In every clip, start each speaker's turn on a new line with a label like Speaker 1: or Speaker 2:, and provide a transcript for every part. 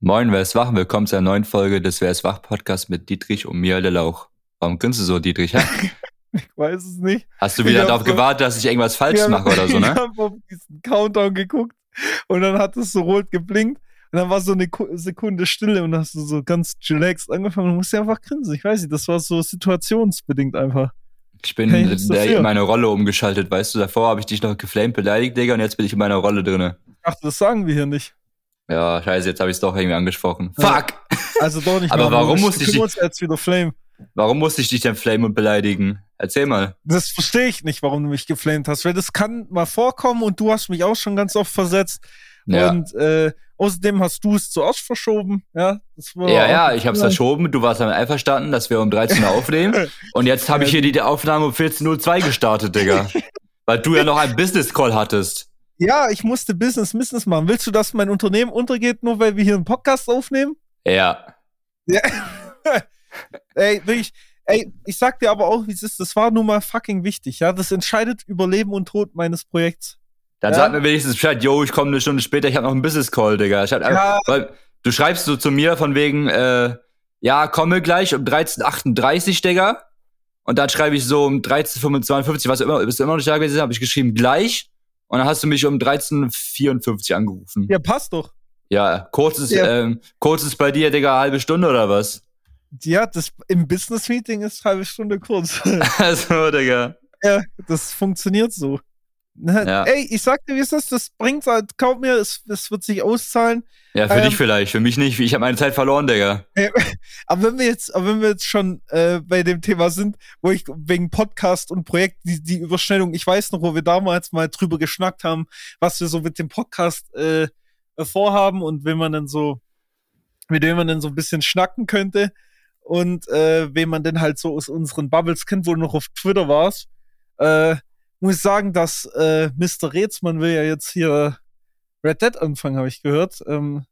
Speaker 1: Moin, wer ist wach? Willkommen zu einer neuen Folge des Wer ist wach Podcast mit Dietrich und mir, der Lauch. Warum grinst du so, Dietrich?
Speaker 2: Ich weiß es nicht.
Speaker 1: Hast du wieder
Speaker 2: Ich
Speaker 1: darauf
Speaker 2: so-
Speaker 1: gewartet, dass ich irgendwas falsch
Speaker 2: Ja,
Speaker 1: mache oder so,
Speaker 2: Ich
Speaker 1: ne?
Speaker 2: habe auf diesen Countdown geguckt und dann hat es so rot geblinkt und dann war so eine Ku- Sekunde Stille und dann hast du so ganz chillaxed angefangen und musst ja einfach grinsen. Ich weiß nicht, das war so situationsbedingt einfach.
Speaker 1: Ich bin
Speaker 2: Kann ich
Speaker 1: in meine Rolle umgeschaltet, weißt du? Davor habe ich dich noch geflamed beleidigt, Digga, und jetzt bin ich in meiner Rolle drinne.
Speaker 2: Ich dachte, das sagen wir hier nicht.
Speaker 1: Ja, scheiße, jetzt habe ich es doch irgendwie angesprochen.
Speaker 2: Ja.
Speaker 1: Fuck!
Speaker 2: Also doch nicht
Speaker 1: Aber
Speaker 2: machen,
Speaker 1: warum
Speaker 2: wir
Speaker 1: muss ich
Speaker 2: uns jetzt wieder Flame.
Speaker 1: Warum musste ich dich denn flamen und beleidigen? Erzähl mal.
Speaker 2: Das verstehe ich nicht, warum du mich geflamed hast, weil das kann mal vorkommen und du hast mich auch schon ganz oft versetzt.
Speaker 1: Ja,
Speaker 2: Und äh, außerdem hast du es zuerst verschoben. Ja,
Speaker 1: ja, ja ich hab's verschoben. Du warst damit einverstanden, dass wir um 13 Uhr aufnehmen. Und jetzt habe ich hier die Aufnahme um 14.02 Uhr gestartet, Digga. Weil du ja noch einen Business-Call hattest.
Speaker 2: Ja, ich musste Business Business machen. Willst du, dass mein Unternehmen untergeht, nur weil wir hier einen Podcast aufnehmen?
Speaker 1: Ja.
Speaker 2: Ja. ey, wirklich, ey, ich sag dir aber auch, wie es ist, das war nun mal fucking wichtig, ja. Das entscheidet über Leben und Tod meines Projekts.
Speaker 1: Dann
Speaker 2: Ja.
Speaker 1: sag mir wenigstens Bescheid, yo, ich komme eine Stunde später, ich habe noch einen Business Call, Digga. Ich hab,
Speaker 2: Ja.
Speaker 1: weil, du schreibst so zu mir von wegen, äh, ja, komme gleich um 13.38 Digga. Und dann schreibe ich so um 13.55, was immer, bist du immer noch nicht da gewesen, habe ich geschrieben gleich. Und dann hast du mich um 13.54 angerufen. Ja,
Speaker 2: Ja, passt doch.
Speaker 1: kurzes,
Speaker 2: Ja.
Speaker 1: ähm, kurzes bei dir, Digga, halbe Stunde oder was?
Speaker 2: Ja, das im Business Meeting ist halbe Stunde kurz.
Speaker 1: also, Digga.
Speaker 2: ja, das funktioniert so. Na,
Speaker 1: Ja.
Speaker 2: Ey, ich sag dir, wie ist, das bringt halt, glaub mir, es, es wird sich auszahlen.
Speaker 1: Ja, für
Speaker 2: Ähm.
Speaker 1: dich vielleicht, für mich nicht. Ich habe meine Zeit verloren, Digga.
Speaker 2: Aber wenn wir jetzt, aber wenn wir jetzt schon äh, bei dem Thema sind, wo ich wegen Podcast und Projekt die, die Überschneidung, ich weiß noch, wo wir damals mal drüber geschnackt haben, was wir so mit dem Podcast äh, vorhaben und wenn man dann so, mit wem man dann so ein bisschen schnacken könnte und äh, wen man denn halt so aus unseren Bubbles kennt, wo du noch auf Twitter warst, äh, muss ich sagen, dass äh, Mr. Rätsmann will ja jetzt hier Red Dead anfangen, habe ich gehört. Ähm,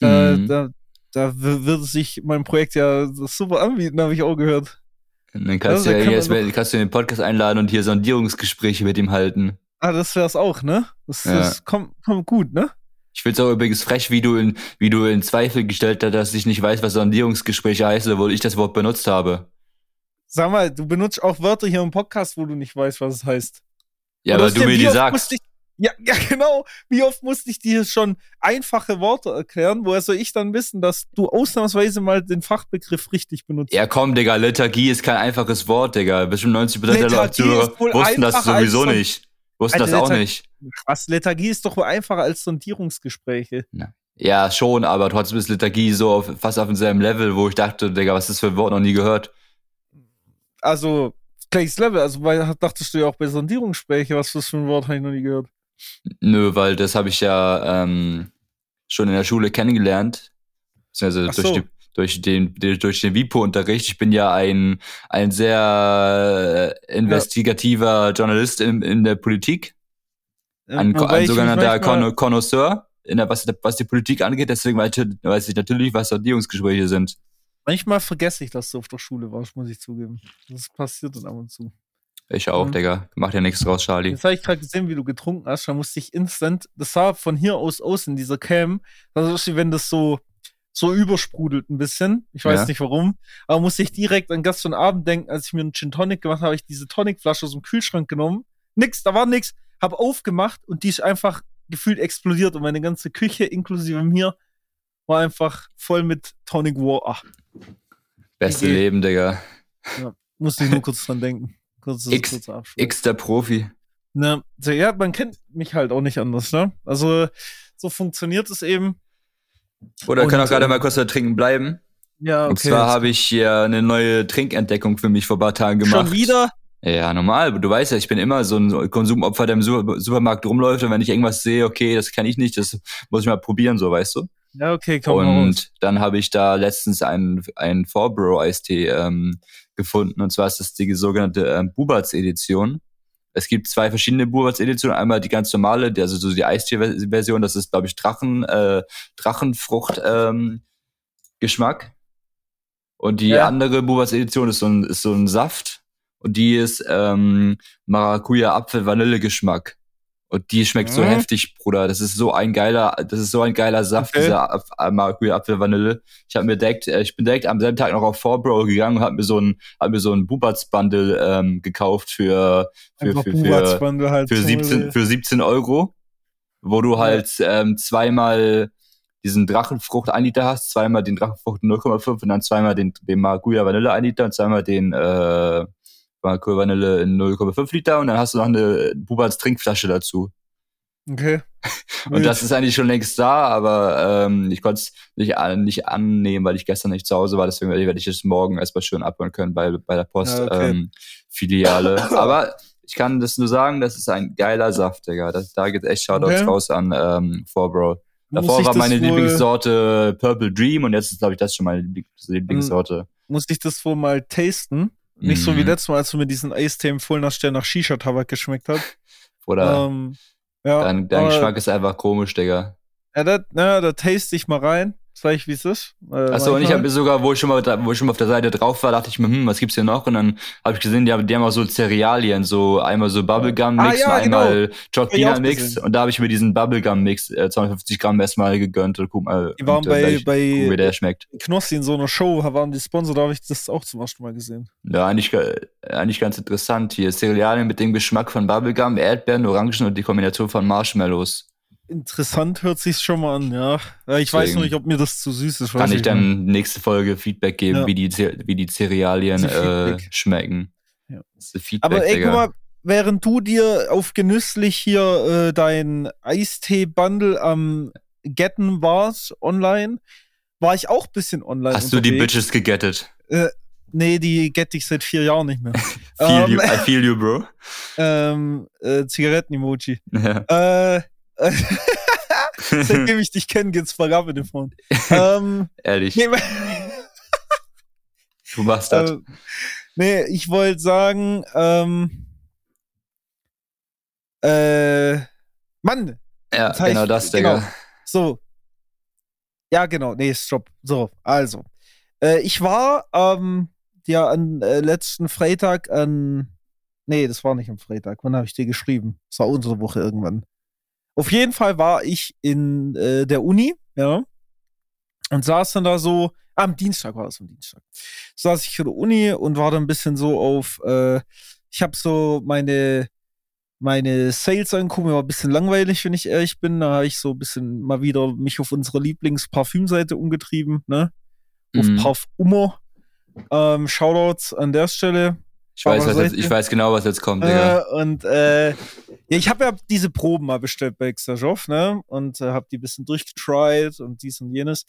Speaker 2: da,
Speaker 1: Mhm.
Speaker 2: da, da würde sich mein Projekt ja super anbieten, habe ich auch gehört.
Speaker 1: Und dann kannst
Speaker 2: Also,
Speaker 1: du ja
Speaker 2: kann
Speaker 1: jetzt kannst du in den Podcast einladen und hier Sondierungsgespräche mit ihm halten.
Speaker 2: Ah, das wär's auch, ne? Das,
Speaker 1: Ja.
Speaker 2: das kommt, kommt gut, ne?
Speaker 1: Ich find's auch übrigens frech, wie du in, wie du in Zweifel gestellt hast, dass ich nicht weiß, was Sondierungsgespräche heißen, obwohl ich das Wort benutzt habe.
Speaker 2: Sag mal, du benutzt auch Wörter hier im Podcast, wo du nicht weißt, was es heißt.
Speaker 1: Ja, weil du mir die sagst.
Speaker 2: Ich, ja, ja, genau. Wie oft musste ich dir schon einfache Worte erklären? Woher soll ich dann wissen, dass du ausnahmsweise mal den Fachbegriff richtig benutzt?
Speaker 1: Ja, komm, Digga, Liturgie ist kein einfaches Wort, Digga. Bestimmt 90% der
Speaker 2: Liturgie
Speaker 1: Zuhörer
Speaker 2: ist wohl
Speaker 1: wussten das sowieso nicht. Wussten das auch nicht.
Speaker 2: Krass, Lethargie ist doch wohl einfacher als Sondierungsgespräche.
Speaker 1: Ja, schon, aber trotzdem ist Liturgie so auf, fast auf demselben Level, wo ich dachte, Digga, was ist das für ein Wort noch nie gehört?
Speaker 2: Also, gleiches Level. Also, weil, dachtest du ja auch bei Sondierungsgespräche, was das für ein Wort habe ich noch nie gehört.
Speaker 1: Nö, weil das habe ich ja ähm, schon in der Schule kennengelernt. Also
Speaker 2: Ach
Speaker 1: durch,
Speaker 2: so.
Speaker 1: die, durch den, durch den WIPO-Unterricht. Ich bin ja ein, ein sehr äh, investigativer Journalist in, in der Politik. Ein,
Speaker 2: Wobei
Speaker 1: ein sogenannter Conno- Connoisseur, in der, was, was die Politik angeht. Deswegen weiß ich, weiß ich natürlich, was Sondierungsgespräche sind.
Speaker 2: Manchmal vergesse ich, dass du auf der Schule warst, muss ich zugeben. Das passiert dann ab und zu.
Speaker 1: Ich auch,
Speaker 2: Mhm.
Speaker 1: Digga. Macht ja nichts draus, Charlie.
Speaker 2: Jetzt habe ich gerade gesehen, wie du getrunken hast. Da musste ich instant, das sah von hier aus aus in dieser Cam, das ist wie wenn das so, so übersprudelt ein bisschen. Ich weiß
Speaker 1: Ja.
Speaker 2: nicht warum. Aber musste ich direkt an gestern Abend denken, als ich mir einen Gin Tonic gemacht habe, habe ich diese Tonicflasche aus dem Kühlschrank genommen. Nix, da war nix. Hab aufgemacht und die ist einfach gefühlt explodiert und meine ganze Küche inklusive mir war einfach voll mit Tonic War. Ach,
Speaker 1: Beste
Speaker 2: Idee.
Speaker 1: Leben, Digga.
Speaker 2: musste ich nur kurz dran denken. Kurzes,
Speaker 1: X-. X der Profi.
Speaker 2: So, ja, man kennt mich halt auch nicht anders, ne? Also, so funktioniert es eben.
Speaker 1: Oder
Speaker 2: Und,
Speaker 1: können auch gerade
Speaker 2: ähm,
Speaker 1: mal kurz da trinken bleiben.
Speaker 2: Ja, okay.
Speaker 1: Und zwar habe ich hier eine neue Trinkentdeckung für mich vor ein paar Tagen gemacht.
Speaker 2: Schon wieder?
Speaker 1: Ja, normal. Du weißt ja, ich bin immer so ein Konsumopfer, der im Su- Supermarkt rumläuft und wenn ich irgendwas sehe, okay, das kann ich nicht, das muss ich mal probieren, so, weißt du?
Speaker 2: Ja, okay, komm
Speaker 1: und dann habe ich da letztens einen, einen Four-Bro-Eistee ähm, gefunden. Und zwar ist das die sogenannte ähm, Bubatz-Edition. Es gibt zwei verschiedene Bubatz-Editionen. Einmal die ganz normale, die, also so die Eistee-Version, das ist, glaube ich, Drachen, äh, Drachenfrucht ähm, Geschmack. Und die
Speaker 2: Ja.
Speaker 1: andere Bubatz-Edition ist so ein, ist so ein Saft. Und die ist ähm, Maracuja-Apfel-Vanille-Geschmack. Und die schmeckt so
Speaker 2: Mhm.
Speaker 1: heftig, Bruder. Das ist so ein geiler, das ist so ein geiler Saft,
Speaker 2: Okay.
Speaker 1: dieser äh, Apfelvanille. Ich habe mir direkt, äh, ich bin direkt am selben Tag noch auf 4Bro gegangen und habe mir so ein, hab mir so ein Bubatz Bundle ähm, gekauft für für
Speaker 2: Einfach
Speaker 1: für, für,
Speaker 2: halt.
Speaker 1: für
Speaker 2: zum-
Speaker 1: 17 für 17 Euro, wo du halt ähm, zweimal diesen Drachenfrucht 1 Liter hast, zweimal den Drachenfrucht 0,5 und dann zweimal den, den Maracuja Vanille 1 Liter und zweimal den äh, Maracuja Vanille in 0,5 Liter und dann hast du noch eine Bubatz Trinkflasche dazu.
Speaker 2: Okay.
Speaker 1: Und das ist eigentlich schon längst da, aber ähm, ich konnte es nicht, an, nicht annehmen, weil ich gestern nicht zu Hause war. Deswegen werde ich es morgen erstmal schön abholen können bei, bei der Post
Speaker 2: Ja, okay.
Speaker 1: ähm, aber ich kann das nur sagen, das ist ein geiler Saft, Digga. Das, da geht echt Shoutouts
Speaker 2: Okay.
Speaker 1: raus an ähm, 4Bro.
Speaker 2: Muss
Speaker 1: Davor war meine Lieblingssorte Purple Dream und jetzt ist, glaube ich, das schon meine Lieblings- Lieblingssorte.
Speaker 2: Muss ich das wohl mal tasten? Nicht so wie
Speaker 1: Mhm.
Speaker 2: letztes Mal, als du mir diesen Eistee empfohlen hast, der nach Shisha-Tabak geschmeckt hat.
Speaker 1: Oder
Speaker 2: Ähm, ja,
Speaker 1: dein, dein
Speaker 2: aber-
Speaker 1: Geschmack ist einfach komisch, Digga.
Speaker 2: Ja, da, na, da taste ich mal rein. Sag ich, wie es ist. Äh,
Speaker 1: Achso, und ich habe sogar, wo ich schon mal, da- wo ich schon mal auf der Seite drauf war, dachte ich mir, hm, was gibt's hier noch? Und dann habe ich gesehen, die haben, die haben auch so Cerealien, so einmal so Bubblegum-Mix
Speaker 2: Ah, ja,
Speaker 1: und einmal
Speaker 2: ich auch gesehen.
Speaker 1: Und da habe ich mir diesen Bubblegum-Mix, äh, 250 Gramm erstmal gegönnt und guck mal,
Speaker 2: Die waren
Speaker 1: und,
Speaker 2: bei,
Speaker 1: gleich gucken, wie
Speaker 2: bei
Speaker 1: der schmeckt.
Speaker 2: Knossi in so einer Show, waren die Sponsor, da habe ich das auch zum ersten Mal gesehen.
Speaker 1: Ja, eigentlich, eigentlich ganz interessant hier. Cerealien mit dem Geschmack von Bubblegum, Erdbeeren, Orangen und die Kombination von Marshmallows.
Speaker 2: Interessant hört sich's schon mal an, ja. Ich weiß
Speaker 1: Deswegen
Speaker 2: noch nicht, ob mir das zu süß ist.
Speaker 1: Kann
Speaker 2: weiß
Speaker 1: ich dann nächste Folge Feedback geben,
Speaker 2: Ja.
Speaker 1: wie, die, wie die Cerealien
Speaker 2: Die
Speaker 1: äh, schmecken.
Speaker 2: Ja.
Speaker 1: Feedback,
Speaker 2: Aber ey,
Speaker 1: Digga.
Speaker 2: guck mal, während du dir auf genüsslich hier äh, dein Eistee-Bundle am Getten warst online, war ich auch ein bisschen online.
Speaker 1: Hast du die
Speaker 2: unterwegs.
Speaker 1: Bitches gegettet?
Speaker 2: Nee, die gette ich seit vier Jahren nicht mehr.
Speaker 1: Feel
Speaker 2: Ähm,
Speaker 1: you, I feel you, bro.
Speaker 2: ähm, äh, Zigaretten-Emoji.
Speaker 1: Ja.
Speaker 2: Äh, seitdem ich dich kenne, geht's bergab mit dem Freund. ähm,
Speaker 1: Ehrlich,
Speaker 2: nee,
Speaker 1: du machst das.
Speaker 2: äh, nee, ich wollte sagen, ähm, äh,
Speaker 1: ja,
Speaker 2: Mann, heißt,
Speaker 1: genau das,
Speaker 2: genau.
Speaker 1: Digga.
Speaker 2: So. Ja, genau. Nee, stopp. So, also. Äh, ich war ähm, ja an äh, letzten Freitag an. Nee, das war nicht am Freitag. Wann habe ich dir geschrieben? Das war unsere Woche irgendwann. Auf jeden Fall war ich in äh, der Uni, ja. Und saß dann da so. Ah, am Dienstag war es am Dienstag. Saß ich in der Uni und war dann ein bisschen so auf. Äh, ich habe so meine meine Sales angucken, mir war ein bisschen langweilig, wenn ich ehrlich bin. Da habe ich so ein bisschen mal wieder mich auf unsere Lieblings-Parfümseite umgetrieben, ne? Auf
Speaker 1: Mhm.
Speaker 2: Parfumo. Ähm, Shoutouts an der Stelle.
Speaker 1: Ich weiß, was jetzt, ich weiß genau, was jetzt kommt, Digga.
Speaker 2: Äh, und äh, ja, ich habe ja diese Proben mal bestellt bei Xtajov, ne? Und äh, habe die ein bisschen durchgetried und dies und jenes.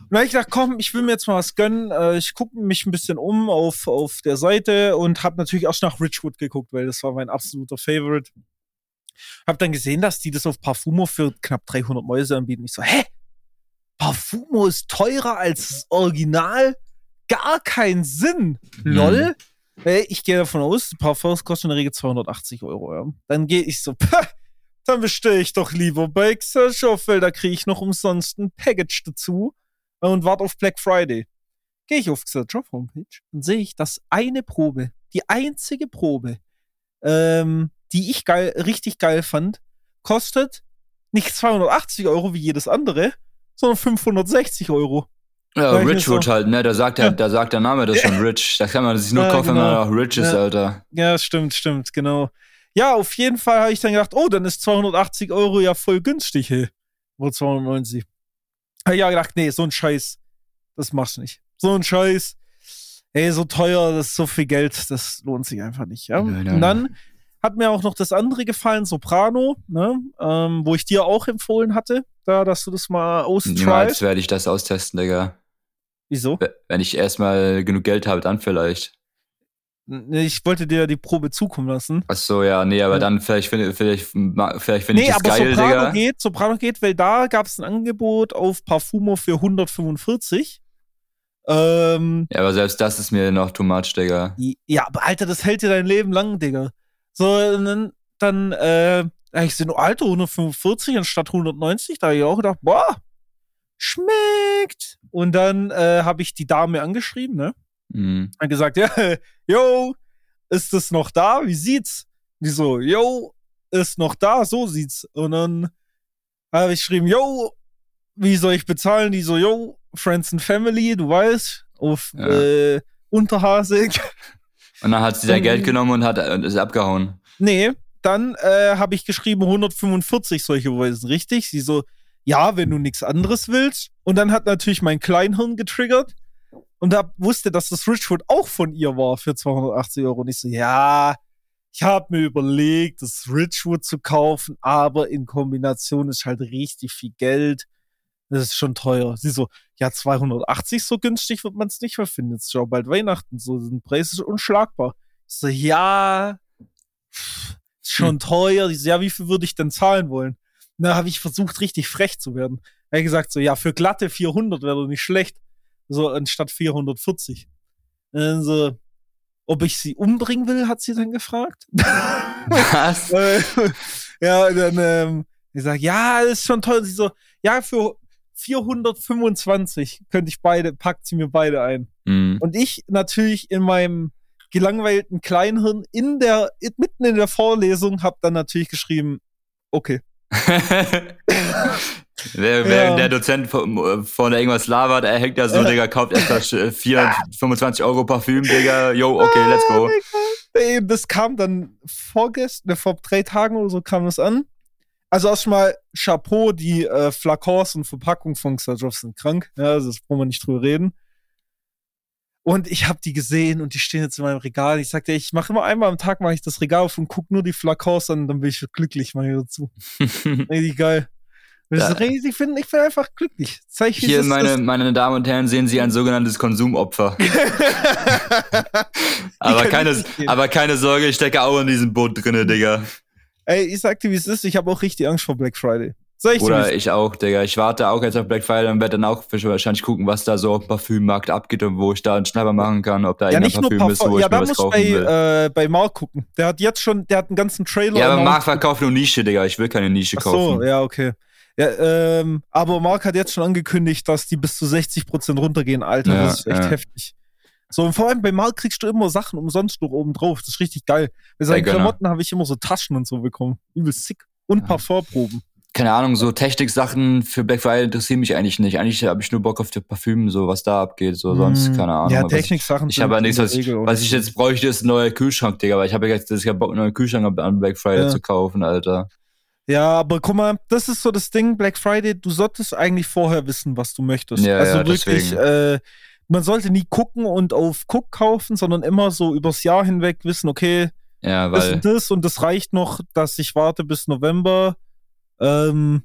Speaker 2: Und dann hab ich gedacht, komm, ich will mir jetzt mal was gönnen. Äh, ich gucke mich ein bisschen um auf, auf der Seite und habe natürlich erst nach Richwood geguckt, weil das war mein absoluter Favorite. Hab dann gesehen, dass die das auf Parfumo für knapp 300 Mäuse anbieten. Ich so, hä? Parfumo ist teurer als das Original? Gar keinen Sinn. Lol. Äh, Ich gehe davon aus, die Parfums kosten in der Regel 280 Euro. Ja. Dann gehe ich so, pah, dann bestelle ich doch lieber bei Xershop, weil da kriege ich noch umsonst ein Package dazu und warte auf Black Friday. Gehe ich auf Xershop Homepage und sehe ich, dass eine Probe, die einzige Probe, ähm, die ich geil, richtig geil fand, kostet nicht 280 Euro wie jedes andere, sondern 560 Euro.
Speaker 1: Ja,
Speaker 2: Sag ich mir
Speaker 1: Richwood
Speaker 2: so.
Speaker 1: halt, ne? Da sagt, der,
Speaker 2: Ja.
Speaker 1: da sagt der Name das schon Rich. Das kann man sich nur
Speaker 2: Ja,
Speaker 1: kaufen, wenn
Speaker 2: genau.
Speaker 1: man auch Rich ist,
Speaker 2: Ja.
Speaker 1: Alter.
Speaker 2: Ja, stimmt, stimmt, genau. Ja, auf jeden Fall habe ich dann gedacht, oh, dann ist 280 Euro ja voll günstig, hey. Oder 290. Hab ich ja gedacht, nee, so ein Scheiß, das machst du nicht. So ein Scheiß, ey, so teuer, das ist so viel Geld, das lohnt sich einfach nicht. Ja?
Speaker 1: Nein, nein,
Speaker 2: Und dann hat mir auch noch das andere gefallen, Soprano, ne? ähm, wo ich dir auch empfohlen hatte, da, dass du das mal
Speaker 1: Niemals
Speaker 2: austryst.
Speaker 1: werde ich das austesten, Digga.
Speaker 2: Wieso?
Speaker 1: Wenn ich erstmal genug Geld habe, dann vielleicht.
Speaker 2: Ich wollte dir die Probe zukommen lassen.
Speaker 1: Ach so, ja, nee, aber
Speaker 2: Ja.
Speaker 1: dann vielleicht finde vielleicht, vielleicht finde ich
Speaker 2: Nee,
Speaker 1: das
Speaker 2: aber
Speaker 1: geil,
Speaker 2: Soprano
Speaker 1: Digga.
Speaker 2: geht, Soprano geht, weil da gab es ein Angebot auf Parfumo für 145. Ähm,
Speaker 1: Ja, aber selbst das ist mir noch too much, Digga.
Speaker 2: ja, aber Alter, das hält dir dein Leben lang, Digga. So, dann, dann äh, ich so, Alter, 145 anstatt 190, da hab ich auch gedacht, boah, schmeckt. Und dann äh, habe ich die Dame angeschrieben, ne?
Speaker 1: Mhm.
Speaker 2: Hat gesagt, ja, yo, ist das noch da? Wie sieht's? Die so, yo, ist noch da, so sieht's. Und dann habe ich geschrieben, yo, wie soll ich bezahlen? Die so, yo, Friends and Family, du weißt, auf ja. äh, Unterhasig.
Speaker 1: Und dann hat sie dein Geld genommen und hat und ist abgehauen.
Speaker 2: Nee, dann äh, habe ich geschrieben 145 solche Weisen, richtig? Sie so, ja, wenn du nichts anderes willst. Und dann hat natürlich mein Kleinhirn getriggert und da wusste, dass das Richwood auch von ihr war für 280 Euro. Und ich so, ja, ich habe mir überlegt, das Richwood zu kaufen, aber in Kombination ist halt richtig viel Geld. Das ist schon teuer. Sie so, ja, 280 so günstig wird man es nicht mehr finden. Jetzt ist ja bald Weihnachten. So, den Preis ist unschlagbar. Ich so, ja, ist schon hm. teuer. Ich so, ja, wie viel würde ich denn zahlen wollen? Da habe ich versucht, richtig frech zu werden. Er hat gesagt, so, ja, für glatte 400 wäre doch nicht schlecht. So, anstatt 440. Also, ob ich sie umbringen will, hat sie dann gefragt. Was? ja, dann, ähm, ich sag, ja, ist schon toll. Sie so, ja, für 425 könnte ich beide, packt sie mir beide ein. Mhm. Und ich natürlich in meinem gelangweilten Kleinhirn in der, mitten in der Vorlesung hab dann natürlich geschrieben, okay.
Speaker 1: Während ja. der Dozent vorne irgendwas labert, er hängt da so, Digga, kauft erst 425 Euro Parfüm, Digga, yo, okay, let's go.
Speaker 2: Das kam dann vorgestern, ne, vor drei Tagen oder so kam das an. Also erstmal Chapeau, die äh, Flakons und Verpackung von Xadrov sind krank. Ja, also das brauchen wir nicht drüber reden. Und ich habe die gesehen und die stehen jetzt in meinem Regal. Ich sagte, ich mache immer einmal am Tag mache ich das Regal auf und guck nur die Flakons an, dann bin ich glücklich mal hier dazu. Richtig geil. Das ja. ich, bin, ich bin einfach glücklich.
Speaker 1: Zeig, Hier, meine, meine Damen und Herren, sehen Sie ein sogenanntes Konsumopfer. aber, keine, aber keine Sorge, ich stecke auch in diesem Boot drinne, Digga.
Speaker 2: Ey, ich sag dir, wie es ist, ich habe auch richtig Angst vor Black Friday.
Speaker 1: Soll ich Oder ich auch, Digga. Ich warte auch jetzt auf Black Friday und werde dann auch wahrscheinlich gucken, was da so auf dem Parfümmarkt abgeht und wo ich da einen Schnapper machen kann, ob da
Speaker 2: ja, irgendein Parfüm ist, wo ja, ich mir was kaufen bei, will. Äh, bei Mark gucken. Der hat jetzt schon, der hat einen ganzen Trailer.
Speaker 1: Ja, aber Mark verkauft nur Nische, Digga. Ich will keine Nische Ach kaufen.
Speaker 2: so, ja, okay. Ja, ähm, aber Mark hat jetzt schon angekündigt, dass die bis zu 60% runtergehen. Alter, ja, das ist echt ja. heftig. So, und vor allem bei Mark kriegst du immer Sachen umsonst noch oben drauf. Das ist richtig geil. Bei seinen Klamotten habe ich immer so Taschen und so bekommen. Übel sick. Und Parfumproben
Speaker 1: keine Ahnung, so Technik-Sachen für Black Friday interessieren mich eigentlich nicht. Eigentlich habe ich nur Bock auf die Parfüm, so was da abgeht, so sonst mm, keine Ahnung.
Speaker 2: Ja, Technik-Sachen.
Speaker 1: Ich, ich habe ja nichts, was, ich, was ich jetzt bräuchte, ist ein neuer Kühlschrank, Digga, weil ich habe ja jetzt ich hab Bock, einen neuen Kühlschrank an Black Friday ja. zu kaufen, Alter.
Speaker 2: Ja, aber guck mal, das ist so das Ding, Black Friday, du solltest eigentlich vorher wissen, was du möchtest. Ja, also ja, wirklich, äh, man sollte nie gucken und auf Guck kaufen, sondern immer so übers Jahr hinweg wissen, okay,
Speaker 1: ja, weil das
Speaker 2: und das und das reicht noch, dass ich warte bis November. Ähm,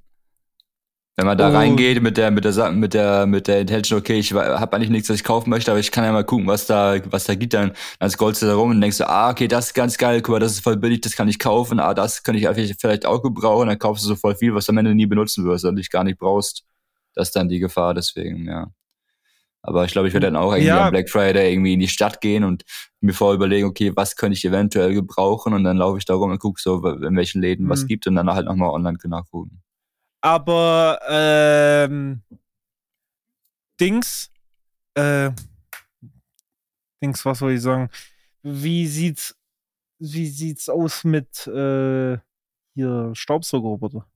Speaker 1: wenn man da oh. reingeht mit der, mit der, mit der, mit der Intention, okay, ich habe eigentlich nichts, was ich kaufen möchte, aber ich kann ja mal gucken, was da, was da gibt, dann, dann scrollst du da rum und denkst du, ah, okay, das ist ganz geil, guck mal, das ist voll billig, das kann ich kaufen, ah, das kann ich vielleicht auch gebrauchen, dann kaufst du so voll viel, was du am Ende nie benutzen wirst und dich gar nicht brauchst. Das ist dann die Gefahr, deswegen, ja. Aber ich glaube, ich werde dann auch irgendwie ja. am Black Friday irgendwie in die Stadt gehen und mir vorher überlegen, okay, was könnte ich eventuell gebrauchen und dann laufe ich da rum und gucke so, in welchen Läden mhm. was gibt und dann halt nochmal online nachgucken.
Speaker 2: Aber ähm, Dings, äh, Dings, was soll ich sagen? Wie sieht's, wie sieht's aus mit äh, hier Staubsaugerroboter?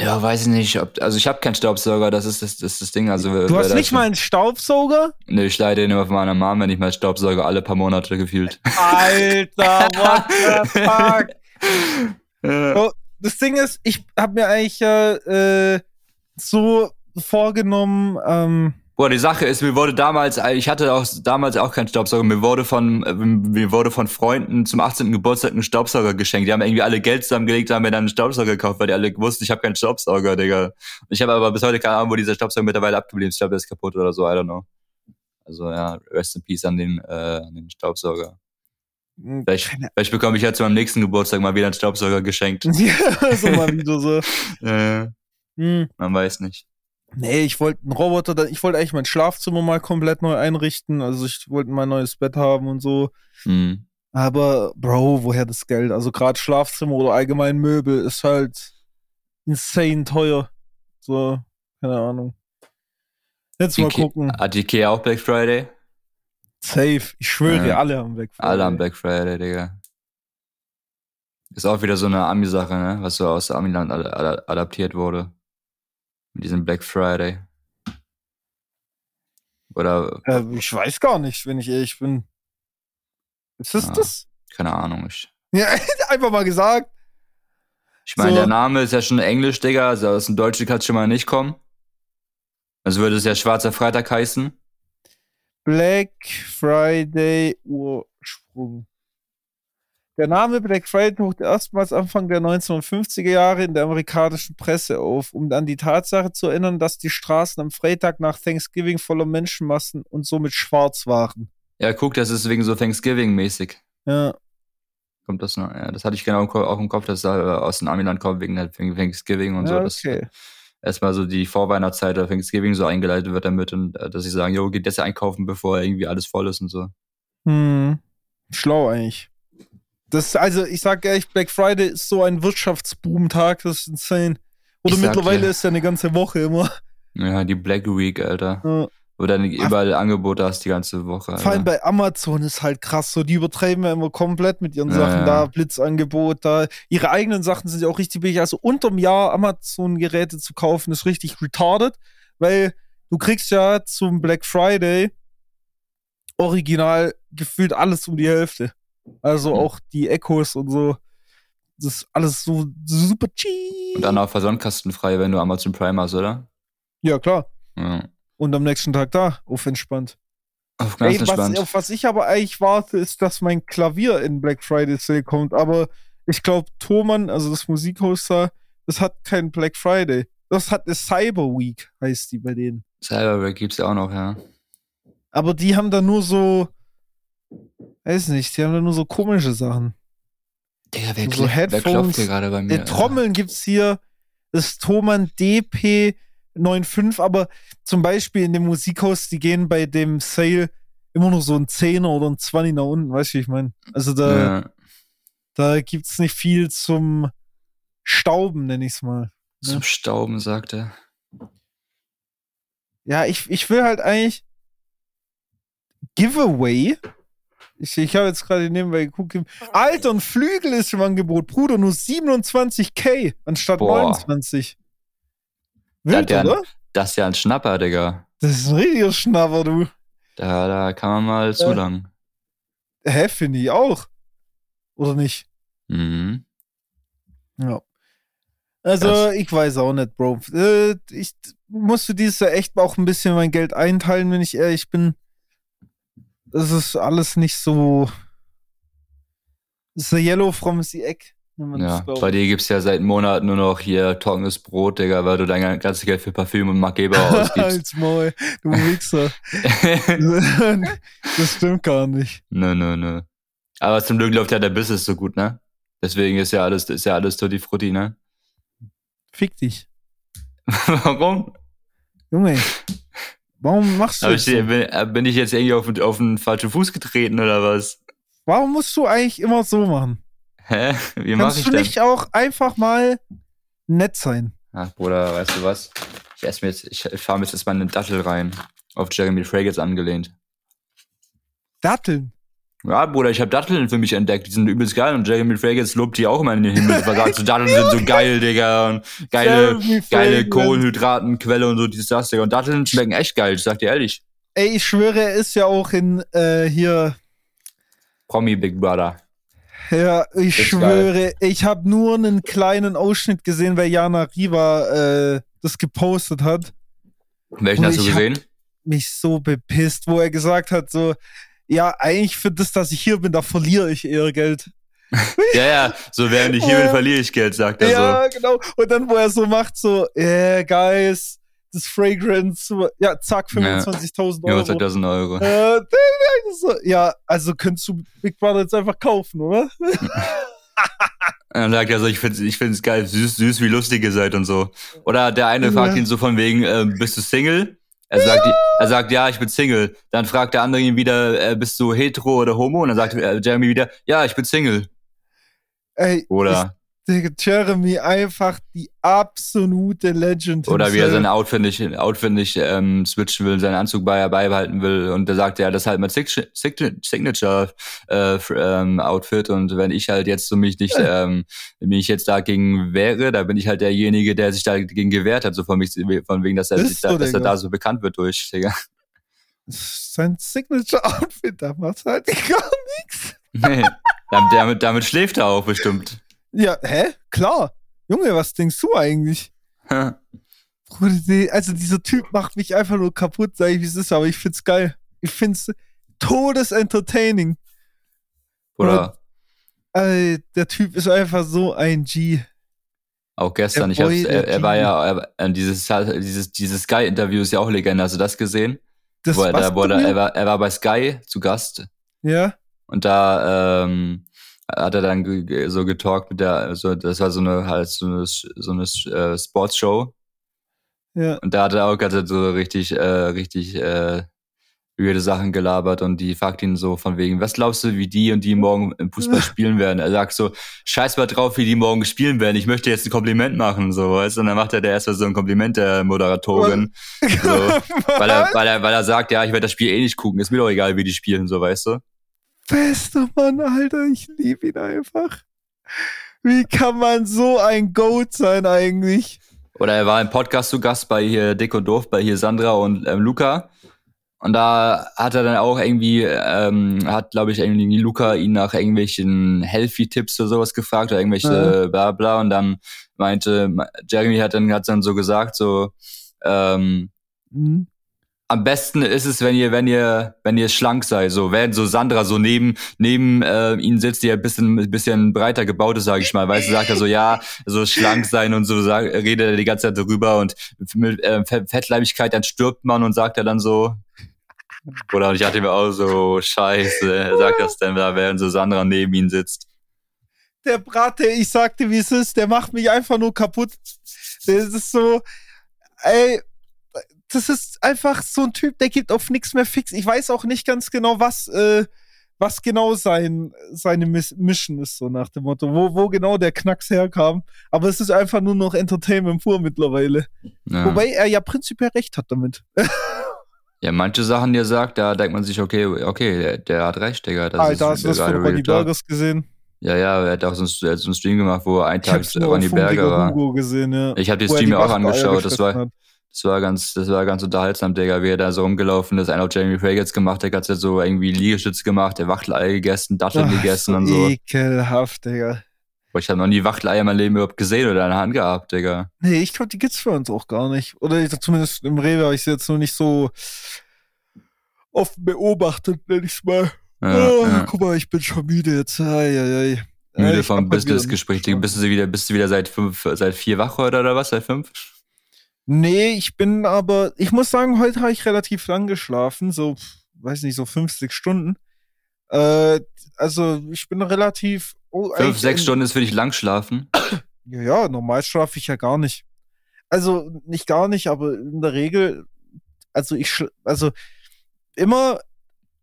Speaker 1: Ja, weiß ich nicht. Ob, also ich habe keinen Staubsauger, das ist das, das, ist das Ding. Also,
Speaker 2: du hast nicht mal einen Staubsauger?
Speaker 1: Nee, ich leide den immer von meiner Mama, wenn ich mal Staubsauger alle paar Monate gefühlt.
Speaker 2: Alter, what the fuck? so, das Ding ist, ich habe mir eigentlich äh, so vorgenommen. Ähm,
Speaker 1: Boah, die Sache ist, mir wurde damals, ich hatte auch damals auch keinen Staubsauger, mir wurde von, mir wurde von Freunden zum 18. Geburtstag ein Staubsauger geschenkt. Die haben irgendwie alle Geld zusammengelegt, haben mir dann einen Staubsauger gekauft, weil die alle wussten, ich habe keinen Staubsauger, Digga. Ich habe aber bis heute keine Ahnung, wo dieser Staubsauger mittlerweile abgeblieben ist. Ich glaube, der ist kaputt oder so, I don't know. Also ja, rest in peace an den, äh, an den Staubsauger. Hm, vielleicht, vielleicht bekomme ich ja zu meinem nächsten Geburtstag mal wieder einen Staubsauger geschenkt.
Speaker 2: ja, so mal wieder so.
Speaker 1: äh, hm. Man weiß nicht.
Speaker 2: Nee, ich wollte einen Roboter, ich wollte eigentlich mein Schlafzimmer mal komplett neu einrichten. Also ich wollte mein neues Bett haben und so.
Speaker 1: Mhm.
Speaker 2: Aber, Bro, woher das Geld? Also gerade Schlafzimmer oder allgemein Möbel ist halt insane teuer. So, keine Ahnung. Jetzt mal gucken.
Speaker 1: Hat Ikea auch Black Friday?
Speaker 2: Safe. Ich schwöre, ja. alle haben Black
Speaker 1: Friday. Alle haben Black Friday, Digga. Ist auch wieder so eine Ami-Sache, ne? Was so aus Amiland ad ad adaptiert wurde. Mit diesem Black Friday. Oder.
Speaker 2: Äh, ich weiß gar nicht, wenn ich ehrlich bin. Ist das
Speaker 1: Ja.
Speaker 2: das?
Speaker 1: Keine Ahnung. Ich,
Speaker 2: Ja, einfach mal gesagt.
Speaker 1: ich meine,
Speaker 2: So.
Speaker 1: der Name ist ja schon Englisch, Digga. Also aus dem Deutschen kann es schon mal nicht kommen. Also würde es ja Schwarzer Freitag heißen.
Speaker 2: Black Friday Ursprung. Der Name Black Friday tauchte erstmals Anfang der 1950er Jahre in der amerikanischen Presse auf, um an die Tatsache zu erinnern, dass die Straßen am Freitag nach Thanksgiving voller Menschenmassen und somit schwarz waren.
Speaker 1: Ja, guck, das ist wegen so Thanksgiving-mäßig.
Speaker 2: Ja,
Speaker 1: Kommt das noch? Ja, das hatte ich genau auch im Kopf, dass da aus dem Amiland kommt, wegen wegen Thanksgiving und so.
Speaker 2: ja
Speaker 1: Dass
Speaker 2: okay.
Speaker 1: erstmal so die Vorweihnachtszeit der Thanksgiving so eingeleitet wird damit und äh, dass sie sagen, jo, geht jetzt einkaufen, bevor irgendwie alles voll ist und so.
Speaker 2: Hm. Schlau eigentlich. Das, also, ich sag ehrlich, Black Friday ist so ein Wirtschaftsboom-Tag, das ist insane. Oder
Speaker 1: Ich
Speaker 2: mittlerweile
Speaker 1: dir.
Speaker 2: ist ja eine ganze Woche immer.
Speaker 1: Ja, die Black Week, Alter.
Speaker 2: Ja.
Speaker 1: Wo dann überall Angebote hast die ganze Woche. Alter.
Speaker 2: Vor allem bei Amazon ist halt krass so. Die übertreiben ja immer komplett mit ihren
Speaker 1: Ja,
Speaker 2: Sachen
Speaker 1: ja.
Speaker 2: da. Blitzangebot da. Ihre eigenen Sachen sind ja auch richtig billig. Also unterm Jahr Amazon-Geräte zu kaufen ist richtig retarded, weil du kriegst ja zum Black Friday original gefühlt alles um die Hälfte. Also
Speaker 1: Mhm.
Speaker 2: auch die Echos und so. Das ist alles so super cheap.
Speaker 1: Und dann auch versandkastenfrei, wenn du Amazon Prime hast, oder?
Speaker 2: ja, klar.
Speaker 1: Ja.
Speaker 2: Und am nächsten Tag da, auf entspannt.
Speaker 1: Auf ganz
Speaker 2: Ey, was,
Speaker 1: entspannt.
Speaker 2: auf was ich aber eigentlich warte, ist, dass mein Klavier in Black Friday Sale kommt. Aber ich glaube, Thomann, also das Musikhaus da, das hat kein Black Friday. Das hat eine Cyber Week, heißt die bei denen.
Speaker 1: Cyberback gibt's ja auch noch, ja.
Speaker 2: Aber die haben da nur so, weiß nicht, die haben da nur so komische Sachen.
Speaker 1: Digga, wer,
Speaker 2: So
Speaker 1: wer klopft hier gerade bei mir?
Speaker 2: Äh, Trommeln gibt's hier, das Thomann DP95, aber zum Beispiel in dem Musikhaus, die gehen bei dem Sale immer nur so ein Zehner oder ein 20 nach unten, weißt du, wie ich meine? Also da.
Speaker 1: Ja,
Speaker 2: Da gibt's nicht viel zum Stauben, nenn ich's mal.
Speaker 1: zum Stauben, sagt er.
Speaker 2: Ja, ich, ich will halt eigentlich Giveaway. Ich, ich habe jetzt gerade nebenbei geguckt. Alter, ein Flügel ist im Angebot. Bruder, nur 27k anstatt
Speaker 1: Boah.
Speaker 2: 29.
Speaker 1: Da
Speaker 2: Wild,
Speaker 1: der-
Speaker 2: oder?
Speaker 1: Das ist ja ein Schnapper, Digga.
Speaker 2: Das ist ein richtiger Schnapper, du.
Speaker 1: Da, da kann man mal zulangen.
Speaker 2: Hä, finde ich auch. Oder nicht?
Speaker 1: Mhm.
Speaker 2: Ja. Also,
Speaker 1: Krass.
Speaker 2: ich weiß auch nicht, Bro. Äh, ich musste dieses Jahr echt auch ein bisschen mein Geld einteilen, wenn ich ehrlich bin. Das ist alles nicht so. Das ist a yellow from the egg.
Speaker 1: Ja, bei dir gibt's ja seit Monaten nur noch hier trockenes Brot, Digga, weil du dein ganzes Geld für Parfüm und Markgeber ausgibst.
Speaker 2: Maul, du Wichser. das stimmt gar nicht.
Speaker 1: nö, nö, nö. Aber zum Glück läuft ja der Business so gut, ne? Deswegen ist ja alles, ist ja alles Tutti Frutti, ne?
Speaker 2: Fick dich.
Speaker 1: Warum?
Speaker 2: Junge. Warum machst du das so?
Speaker 1: bin, äh, bin ich jetzt irgendwie auf, auf den falschen Fuß getreten oder was?
Speaker 2: Warum musst du eigentlich immer so machen?
Speaker 1: Hä? Wie mach
Speaker 2: Kannst
Speaker 1: ich
Speaker 2: du
Speaker 1: denn?
Speaker 2: nicht auch einfach mal nett sein?
Speaker 1: Ach, Bruder, weißt du was? Ich esse mir jetzt, ich fahre mir jetzt erstmal eine Dattel rein. Auf Jeremy Fragrance angelehnt.
Speaker 2: Datteln.
Speaker 1: Ja, Bruder, ich habe Datteln für mich entdeckt. Die sind übelst geil und Jeremy Fragrance lobt die auch immer in den Himmel. Er sagt so, Datteln sind so geil, Digga. Und geile, geile. Kohlenhydratenquelle und so, dieses, das, Digga. Und Datteln schmecken echt geil, ich sag dir ehrlich.
Speaker 2: Ey, ich schwöre, er ist ja auch in äh, hier.
Speaker 1: Promi Big Brother.
Speaker 2: Ja, ich
Speaker 1: Ist
Speaker 2: schwöre, ich habe nur einen kleinen Ausschnitt gesehen, weil Jana Riva äh, das gepostet hat.
Speaker 1: Welchen
Speaker 2: Und
Speaker 1: hast du gesehen?
Speaker 2: Mich so bepisst, wo er gesagt hat, so, ja, eigentlich für das, dass ich hier bin, da verliere ich eher Geld.
Speaker 1: Ja, ja, so während ich hier bin,
Speaker 2: Äh,
Speaker 1: verliere ich Geld, sagt er
Speaker 2: ja, genau. Und dann, wo er so macht, so, yeah, guys, das Fragrance, so, ja, zack, 25.000
Speaker 1: so. Ja,
Speaker 2: Euro.
Speaker 1: 2000 Euro.
Speaker 2: Äh, so, ja, also könntest du Big Brother jetzt einfach kaufen, oder?
Speaker 1: Dann sagt er so, ich find's, ich find's geil, süß, süß, wie lustig ihr seid und so. Oder der eine
Speaker 2: Ja.
Speaker 1: fragt ihn so von wegen, ähm, bist du Single? Er sagt, er sagt, ja, ich bin Single. Dann fragt der andere ihn wieder, äh, bist du hetero oder homo? Und dann sagt äh, Jeremy wieder, ja, ich bin Single.
Speaker 2: Ey,
Speaker 1: Oder?
Speaker 2: Jeremy einfach die absolute Legend.
Speaker 1: Oder wie er sein Outfit nicht, Outfit nicht ähm, switchen will, seinen Anzug bei, beibehalten will. Und da sagt er, das ist halt mein Signature äh, ähm, Outfit. Und wenn ich halt jetzt so mich nicht, ähm, mich jetzt dagegen wehre, da bin ich halt derjenige, der sich dagegen gewehrt hat, so von, mich, von wegen, dass er, sich da, dass er da so bekannt wird durch, Digga.
Speaker 2: Sein Signature Outfit, da macht halt gar nichts.
Speaker 1: Nee, damit, damit schläft er auch bestimmt.
Speaker 2: Ja, hä? Klar. Junge, was denkst du eigentlich? also dieser Typ macht mich einfach nur kaputt, sag ich, wie es ist, aber ich find's geil. Ich find's todesentertaining.
Speaker 1: Oder?
Speaker 2: Ey, der Typ ist einfach so ein G.
Speaker 1: Auch gestern, ich hab's, er, er war ja, er, äh, dieses, dieses, dieses Sky-Interview ist ja auch Legende. Hast du das gesehen? Das wo er, da, wo er, er, war, er war bei Sky zu Gast.
Speaker 2: Ja.
Speaker 1: Und da, ähm, hat er dann so getalkt mit der, also das war so eine halt so eine, so eine äh, Sportshow.
Speaker 2: Ja.
Speaker 1: Und da hat er auch gerade so richtig, äh, richtig äh, weirde Sachen gelabert und die fragt ihn so von wegen, was glaubst du, wie die und die morgen im Fußball spielen werden? Er sagt so, scheiß mal drauf, wie die morgen spielen werden. Ich möchte jetzt ein Kompliment machen, so, weißt du? Und dann macht er der erstmal so ein Kompliment der Moderatorin. so, weil er, weil er, weil er sagt, ja, ich werde das Spiel eh nicht gucken. Ist mir doch egal, wie die spielen, so, weißt du?
Speaker 2: Bester Mann, Alter. Ich liebe ihn einfach. Wie kann man so ein Goat sein eigentlich?
Speaker 1: Oder er war im Podcast zu Gast bei hier Dick und Doof, bei hier Sandra und ähm, Luca. Und da hat er dann auch irgendwie, ähm, hat glaube ich irgendwie Luca ihn nach irgendwelchen Healthy-Tipps oder sowas gefragt oder irgendwelche ja. bla bla. Und dann meinte, Jeremy hat dann, hat dann so gesagt, so, ähm, mhm am besten ist es, wenn ihr, wenn ihr, wenn ihr schlank seid, so wenn so Sandra so neben neben äh, ihn sitzt, die ein bisschen bisschen breiter gebaut ist, sage ich mal, weißt du, sagt er so ja, so schlank sein und so sag, redet er die ganze Zeit darüber und mit äh, Fettleibigkeit dann stirbt man und sagt er dann so oder ich hatte mir auch so Scheiße, sagt das denn da, während so Sandra neben ihn sitzt.
Speaker 2: Der Brate, ich sagte, wie es ist, der macht mich einfach nur kaputt. Das ist so, ey, das ist einfach so ein Typ, der gibt auf nichts mehr fix. Ich weiß auch nicht ganz genau, was, äh, was genau sein, seine Miss Mission ist, so nach dem Motto, wo, wo genau der Knacks herkam. Aber es ist einfach nur noch Entertainment pur mittlerweile. Ja. Wobei er ja prinzipiell recht hat damit.
Speaker 1: ja, manche Sachen, die er sagt, da denkt man sich, okay, okay, der, der hat recht, Digga.
Speaker 2: Das Alter, hast du das von Ronny Burgers gesehen?
Speaker 1: Ja, ja, er hat auch so einen, so einen Stream gemacht, wo er ein Tag Ronny Berger war.
Speaker 2: Hugo gesehen, ja.
Speaker 1: Ich habe den Stream ja auch angeschaut, das war, hat. Das war ganz, das war ganz unterhaltsam, Digga, wie er da so rumgelaufen ist. Einer auf Jamie Fragrance gemacht, der hat ja so irgendwie Liegestütze gemacht, der Wachtelei gegessen, Datteln gegessen und so.
Speaker 2: Ekelhaft, Digga.
Speaker 1: Boah, ich habe noch nie Wachtelei in meinem Leben überhaupt gesehen oder in der Hand gehabt, Digga.
Speaker 2: Nee, ich glaube, die gibt's für uns auch gar nicht. Oder zumindest im Rewe habe ich sie jetzt noch nicht so oft beobachtet, nenn ich's mal. Ja, oh, ja. Guck mal, ich bin schon müde jetzt. Ai, ai, ai.
Speaker 1: Müde vom Business-Gespräch. Bist du wieder, bist du wieder seit fünf, seit vier Wochen oder, oder was? Seit fünf?
Speaker 2: Nee, ich bin aber, ich muss sagen, heute habe ich relativ lang geschlafen, so, weiß nicht, so 50 Stunden. Äh, also ich bin relativ.
Speaker 1: Oh, Fünf, sechs Stunden ist für dich lang schlafen?
Speaker 2: Ja, ja, normal schlafe ich ja gar nicht. Also nicht gar nicht, aber in der Regel, also ich, also immer,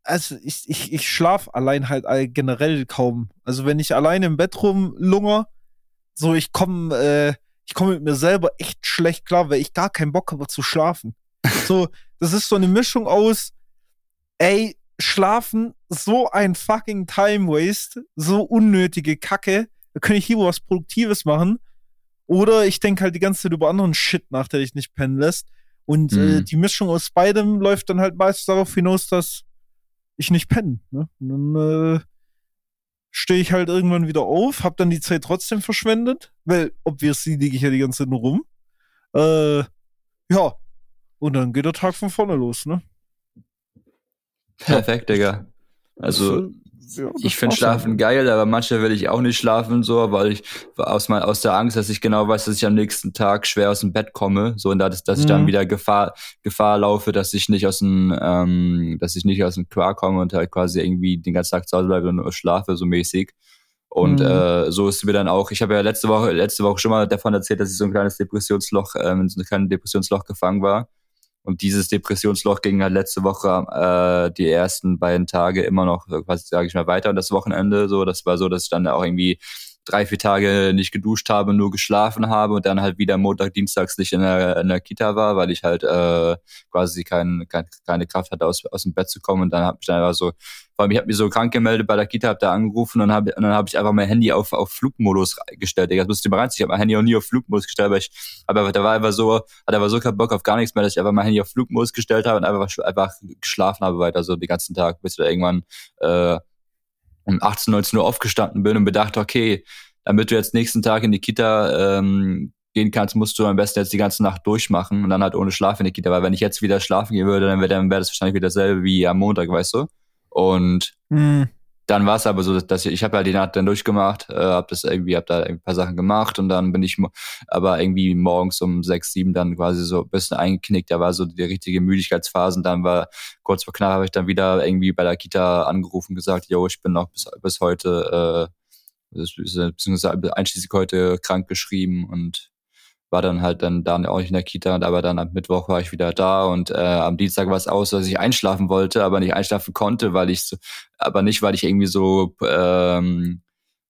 Speaker 2: also ich, ich, ich schlaf allein halt generell kaum. Also wenn ich allein im Bett rumlunger, so ich komme, äh, ich komme mit mir selber echt schlecht klar, weil ich gar keinen Bock habe zu schlafen. So, das ist so eine Mischung aus, ey, schlafen, so ein fucking Time Waste, so unnötige Kacke. Da kann ich lieber was Produktives machen. Oder ich denke halt die ganze Zeit über anderen Shit nach, der dich nicht pennen lässt. Und äh, mhm. äh, die Mischung aus beidem läuft dann halt meistens darauf hinaus, dass ich nicht penne. Ne? Und dann äh, stehe ich halt irgendwann wieder auf, hab dann die Zeit trotzdem verschwendet, weil obviously liege ich ja die ganze Zeit nur rum. Äh, ja. Und dann geht der Tag von vorne los, ne?
Speaker 1: Perfekt, Digga. Also, ja, ich finde Schlafen dann. geil, aber manchmal will ich auch nicht schlafen, so, weil ich aus, mein, aus der Angst, dass ich genau weiß, dass ich am nächsten Tag schwer aus dem Bett komme, so und dass, dass mhm. ich dann mhm. wieder Gefahr, Gefahr laufe, dass ich nicht aus dem, ähm, dass ich nicht aus dem Quark komme und halt quasi irgendwie den ganzen Tag zu Hause bleibe und nur schlafe, so mäßig. Und mhm. äh, so ist mir dann auch, ich habe ja letzte Woche, letzte Woche schon mal davon erzählt, dass ich so ein kleines Depressionsloch, ähm, in so ein kleines Depressionsloch gefangen war. Und dieses Depressionsloch ging halt letzte Woche äh, die ersten beiden Tage immer noch, quasi sage ich mal, weiter und das Wochenende so. Das war so, dass ich dann auch irgendwie drei, vier Tage nicht geduscht habe, nur geschlafen habe und dann halt wieder Montag, Dienstags nicht in der, in der Kita war, weil ich halt äh, quasi kein, kein, keine Kraft hatte, aus, aus dem Bett zu kommen. Und dann habe ich dann einfach so, vor allem ich habe mich so krank gemeldet bei der Kita, habe da angerufen und, hab, und dann habe ich einfach mein Handy auf, auf Flugmodus gestellt. Das musste mal rein. Ich habe mein Handy auch nie auf Flugmodus gestellt, aber ich, aber da war einfach so, hatte aber so keinen Bock auf gar nichts mehr, dass ich einfach mein Handy auf Flugmodus gestellt habe und einfach, einfach geschlafen habe weiter, so den ganzen Tag, bis ich da irgendwann äh, um 18, 19 Uhr aufgestanden bin und bedacht, okay, damit du jetzt nächsten Tag in die Kita ähm, gehen kannst, musst du am besten jetzt die ganze Nacht durchmachen und dann halt ohne Schlaf in die Kita. Weil wenn ich jetzt wieder schlafen gehen würde, dann wäre wär das wahrscheinlich wieder dasselbe wie am Montag, weißt du? Und mhm. Dann war es aber so, dass ich, ich habe halt die Nacht dann durchgemacht, äh, habe das irgendwie, habe da ein paar Sachen gemacht und dann bin ich aber irgendwie morgens um sechs, sieben dann quasi so ein bisschen eingeknickt. Da war so die richtige Müdigkeitsphase und dann war kurz vor knapp habe ich dann wieder irgendwie bei der Kita angerufen gesagt, yo, ich bin noch bis, bis heute äh, beziehungsweise einschließlich heute krank geschrieben und war dann halt dann, dann auch nicht in der Kita, aber dann am Mittwoch war ich wieder da und äh, am Dienstag war es aus, dass ich einschlafen wollte, aber nicht einschlafen konnte, weil ich so, aber nicht, weil ich irgendwie so ähm,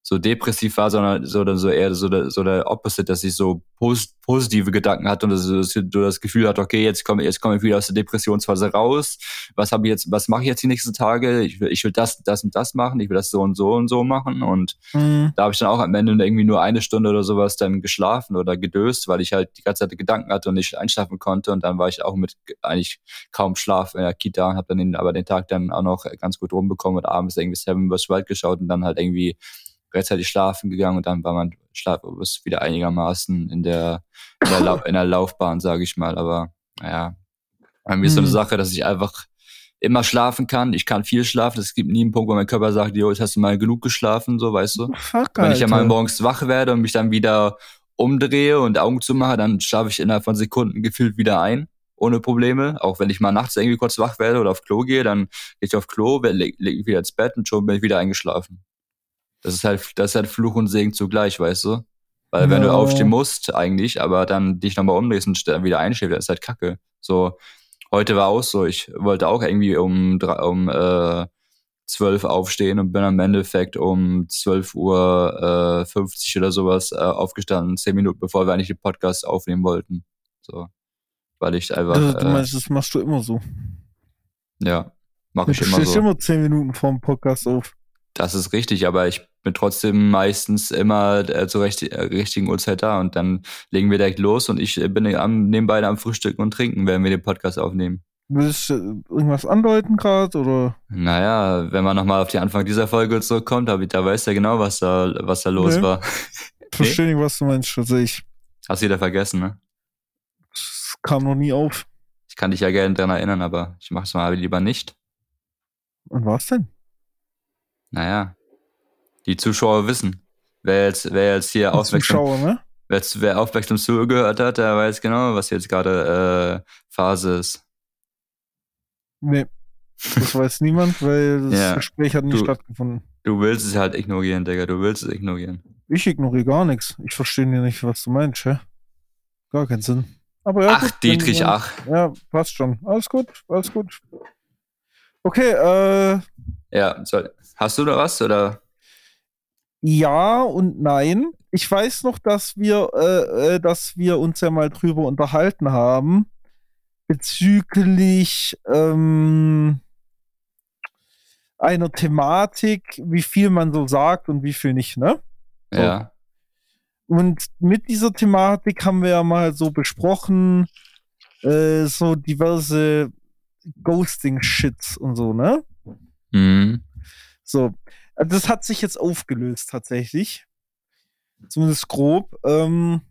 Speaker 1: so depressiv war, sondern so, dann so eher so der, so der Opposite, dass ich so post, positive Gedanken hatte und dass, dass du das Gefühl hat, okay, jetzt komme jetzt komme ich wieder aus der Depressionsphase raus. Was habe ich jetzt, was mache ich jetzt die nächsten Tage? Ich will, ich will das, das und das machen, ich will das so und so und so machen. Und mhm. da habe ich dann auch am Ende irgendwie nur eine Stunde oder sowas dann geschlafen oder gedöst, weil ich halt die ganze Zeit Gedanken hatte und nicht einschlafen konnte. Und dann war ich auch mit eigentlich kaum Schlaf in der Kita und habe dann den, aber den Tag dann auch noch ganz gut rumbekommen und abends irgendwie Seven vs. Wild geschaut und dann halt irgendwie rechtzeitig schlafen gegangen und dann war mein Schlaf wieder einigermaßen in der, in der, Lau in der Laufbahn, sage ich mal. Aber naja, bei mir ist so eine mhm. Sache, dass ich einfach immer schlafen kann. Ich kann viel schlafen. Es gibt nie einen Punkt, wo mein Körper sagt, jo, jetzt hast du mal genug geschlafen, so weißt du. Fuck, Wenn ich ja mal morgens wach werde und mich dann wieder umdrehe und Augen zumache, dann schlafe ich innerhalb von Sekunden gefühlt wieder ein ohne Probleme. Auch wenn ich mal nachts irgendwie kurz wach werde oder auf Klo gehe, dann gehe ich auf Klo, lege leg wieder ins Bett und schon bin ich wieder eingeschlafen. Das ist halt, das ist halt Fluch und Segen zugleich, weißt du? Weil wenn ja. du aufstehen musst, eigentlich, aber dann dich nochmal umdrehst und wieder einschläfst, das ist halt kacke. So, heute war auch so, ich wollte auch irgendwie um, um äh, 12 aufstehen und bin am Endeffekt um 12 Uhr äh, 50 oder sowas äh, aufgestanden, zehn Minuten bevor wir eigentlich den Podcast aufnehmen wollten. So. Weil ich einfach.
Speaker 2: Also, du meinst, das machst du immer so.
Speaker 1: Ja, mach ich immer so. Du stehst
Speaker 2: immer zehn Minuten vorm Podcast auf.
Speaker 1: Das ist richtig, aber ich bin trotzdem meistens immer äh, zur recht, äh, richtigen Uhrzeit da und dann legen wir direkt los und ich äh, bin am, nebenbei am Frühstücken und Trinken, wenn wir den Podcast aufnehmen.
Speaker 2: Willst du irgendwas andeuten gerade oder?
Speaker 1: Naja, wenn man nochmal auf die Anfang dieser Folge zurückkommt, da, da weiß ja genau, was da, was da los nee. war.
Speaker 2: Verstehe nicht, was du meinst, also ich.
Speaker 1: Hast du wieder vergessen, ne?
Speaker 2: Das kam noch nie auf.
Speaker 1: Ich kann dich ja gerne daran erinnern, aber ich mach's mal lieber nicht.
Speaker 2: Und was denn?
Speaker 1: Naja, die Zuschauer wissen. Wer jetzt, wer jetzt hier aufmerksam, ne? wer, wer aufmerksam zugehört hat, der weiß genau, was jetzt gerade äh, Phase ist.
Speaker 2: Nee, das weiß niemand, weil das ja. Gespräch hat nicht du, stattgefunden.
Speaker 1: Du willst es halt ignorieren, Digga, du willst es ignorieren.
Speaker 2: Ich ignoriere gar nichts. Ich verstehe nicht, was du meinst, hä? Gar keinen Sinn.
Speaker 1: Aber ja, ach, gut, Dietrich, wenn, ach.
Speaker 2: Ja, passt schon. Alles gut, alles gut. Okay, äh.
Speaker 1: Ja, soll, Hast du da was oder?
Speaker 2: Ja und nein. Ich weiß noch, dass wir, äh, äh, dass wir uns ja mal drüber unterhalten haben bezüglich ähm, einer Thematik, wie viel man so sagt und wie viel nicht, ne?
Speaker 1: So. Ja.
Speaker 2: Und mit dieser Thematik haben wir ja mal so besprochen, äh, so diverse Ghosting-Shits und so, ne?
Speaker 1: Mhm.
Speaker 2: So, also das hat sich jetzt aufgelöst tatsächlich. Zumindest grob. Ähm,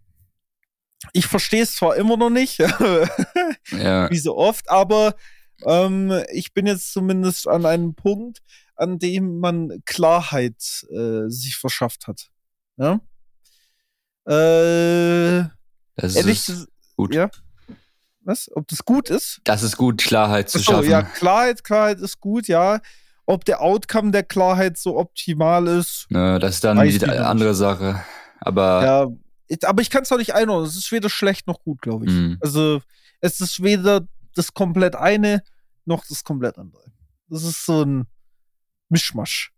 Speaker 2: ich verstehe es zwar immer noch nicht, ja. wie so oft, aber ähm, ich bin jetzt zumindest an einem Punkt, an dem man Klarheit äh, sich verschafft hat. Ja. Äh,
Speaker 1: das ehrlich, ist gut.
Speaker 2: Ja. Was? Ob das gut ist?
Speaker 1: Das ist gut, Klarheit zu Achso, schaffen.
Speaker 2: Ja, Klarheit, Klarheit ist gut, ja. Ob der Outcome der Klarheit so optimal ist.
Speaker 1: Ja, das ist dann die andere nicht. Sache. Aber.
Speaker 2: Ja, aber ich kann es doch nicht einordnen. Es ist weder schlecht noch gut, glaube ich. Mhm. Also, es ist weder das komplett eine noch das komplett andere. Das ist so ein Mischmasch.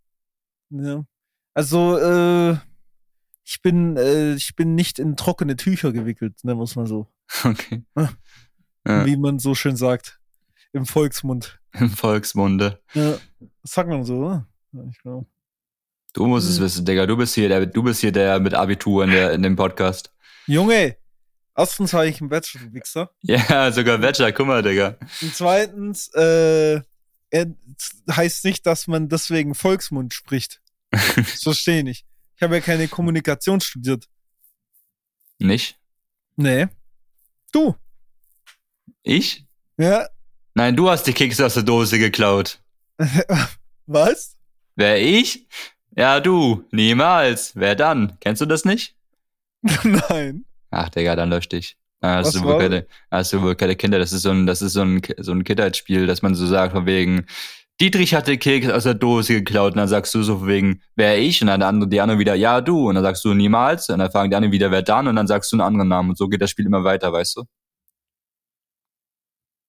Speaker 2: Ja. Also, äh, Ich bin, äh, ich bin nicht in trockene Tücher gewickelt, nennen wir es mal so.
Speaker 1: Okay. Ja,
Speaker 2: Wie man so schön sagt. Im Volksmund.
Speaker 1: Im Volksmunde.
Speaker 2: Ja, das sagt man so, oder? Ja, ich glaube.
Speaker 1: Du musst es
Speaker 2: Mhm.
Speaker 1: wissen, Digga. Du bist hier der, du bist hier der mit Abitur in, der, in dem Podcast.
Speaker 2: Junge, erstens habe ich einen Bachelor, du Wichser.
Speaker 1: Ja, sogar Bachelor, guck mal, Digga.
Speaker 2: Und zweitens, äh, heißt nicht, dass man deswegen Volksmund spricht. Das verstehe ich nicht. Ich habe ja keine Kommunikation studiert.
Speaker 1: Nicht?
Speaker 2: Nee. Du.
Speaker 1: Ich?
Speaker 2: Ja.
Speaker 1: Nein, du hast die Kekse aus der Dose geklaut.
Speaker 2: Was?
Speaker 1: Wer ich? Ja, du. Niemals. Wer dann? Kennst du das nicht?
Speaker 2: Nein.
Speaker 1: Ach, Digga, dann lösch dich. Ah, Hast du, wohl keine, hast du wohl keine Kinder? Das ist so ein, das ist so ein, so ein Kindheitsspiel, dass man so sagt, von wegen, Dietrich hat den Keks aus der Dose geklaut und dann sagst du so von wegen, wer ich? Und dann der andere, die andere wieder, ja, du. Und dann sagst du niemals. Und dann fragen die anderen wieder, wer dann? Und dann sagst du einen anderen Namen. Und so geht das Spiel immer weiter, weißt du?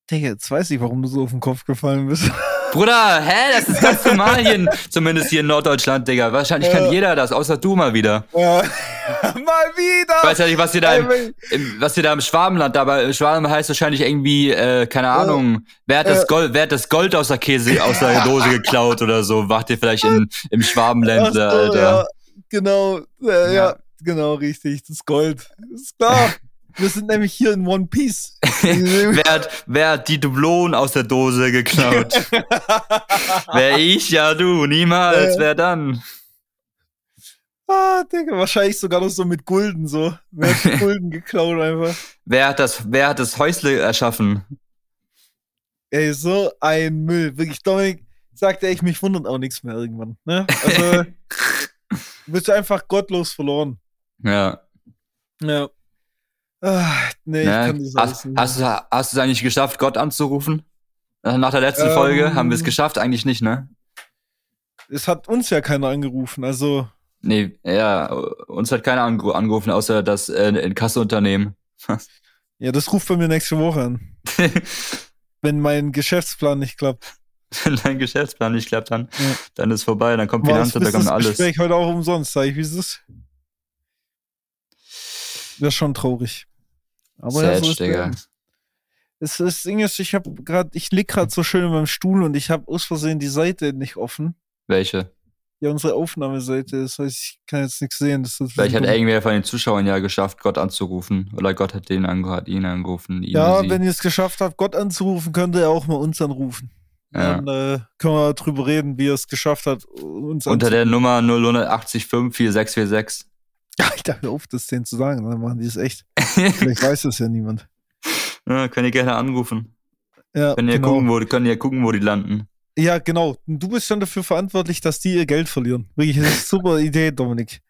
Speaker 2: Digga, jetzt weiß ich, warum du so auf den Kopf gefallen bist.
Speaker 1: Bruder, hä? Das ist ganz normal hier, in, zumindest hier in Norddeutschland, Digga. Wahrscheinlich
Speaker 2: Ja.
Speaker 1: kann jeder das, außer du mal wieder.
Speaker 2: Ja. Mal wieder.
Speaker 1: Ich weiß ja nicht, was ihr da im, im, was ihr da im Schwabenland, da bei Schwaben heißt wahrscheinlich irgendwie, äh, keine Ahnung, wer hat das
Speaker 2: Äh.
Speaker 1: Gold, wer hat das Gold aus der Käse, aus der Dose geklaut oder so, wacht ihr vielleicht in, im
Speaker 2: so,
Speaker 1: Alter.
Speaker 2: Ja, genau. Äh, ja.
Speaker 1: Ja.
Speaker 2: genau, richtig. Das Gold. Ist klar. Wir sind nämlich hier in One Piece.
Speaker 1: Wer hat, wer hat die Dublonen aus der Dose geklaut? wer ich? Ja, du, niemals,
Speaker 2: Äh.
Speaker 1: wer dann?
Speaker 2: ah, Digga, wahrscheinlich sogar noch so mit Gulden so. Wer hat die Gulden geklaut einfach?
Speaker 1: Wer hat das, wer hat das Häusle erschaffen?
Speaker 2: Ey, so ein Müll. Wirklich, Dominik, sagt er, ich mich wundert auch nichts mehr irgendwann. Ne? Also, du bist einfach gottlos verloren.
Speaker 1: Ja.
Speaker 2: Ja. Ah, nee, ich
Speaker 1: Ne?
Speaker 2: kann das alles
Speaker 1: Hast,
Speaker 2: nicht.
Speaker 1: hast, du- hast du es eigentlich geschafft, Gott anzurufen? Nach der letzten
Speaker 2: Ähm.
Speaker 1: Folge haben wir es geschafft, eigentlich nicht, ne?
Speaker 2: Es hat uns ja keiner angerufen, also.
Speaker 1: Nee, ja, uns hat keiner angerufen, außer das äh, Inkassounternehmen.
Speaker 2: Ja, das ruft bei mir nächste Woche an. Wenn mein Geschäftsplan nicht klappt.
Speaker 1: Wenn dein Geschäftsplan nicht klappt, dann,
Speaker 2: Ja.
Speaker 1: dann ist vorbei, dann kommt Finanzamt, da
Speaker 2: ist
Speaker 1: kommt
Speaker 2: das
Speaker 1: alles.
Speaker 2: Gespräch heute auch umsonst, sag ich, wie ist es? Wäre schon traurig. Aber ja,
Speaker 1: Sad,
Speaker 2: so ist
Speaker 1: Digga.
Speaker 2: Leben. Das, das Ding ist, ich habe gerade, ich lieg gerade so schön in meinem Stuhl und ich habe aus Versehen die Seite nicht offen.
Speaker 1: Welche?
Speaker 2: Ja, unsere Aufnahmeseite. Das heißt, ich kann jetzt nichts sehen. Das ist
Speaker 1: Vielleicht hat
Speaker 2: dumm.
Speaker 1: irgendwer von den Zuschauern ja geschafft, Gott anzurufen. Oder Gott hat den ange hat ihn angerufen. Ihn
Speaker 2: Ja, wenn ihr es geschafft habt, Gott anzurufen, könnt ihr auch mal uns anrufen.
Speaker 1: ja.
Speaker 2: Dann äh, können wir drüber reden, wie er es geschafft hat, uns
Speaker 1: Unter der Nummer 0185 4646.
Speaker 2: Alter, hör auf, das denen zu sagen, dann machen die es echt. Vielleicht weiß das ja niemand.
Speaker 1: ja, könnt ihr gerne anrufen.
Speaker 2: Ja,
Speaker 1: Können ja
Speaker 2: genau.
Speaker 1: gucken, wo, können ja gucken, wo die landen.
Speaker 2: ja, genau. Du bist schon dafür verantwortlich, dass die ihr Geld verlieren. Wirklich, das ist eine super Idee, Dominik.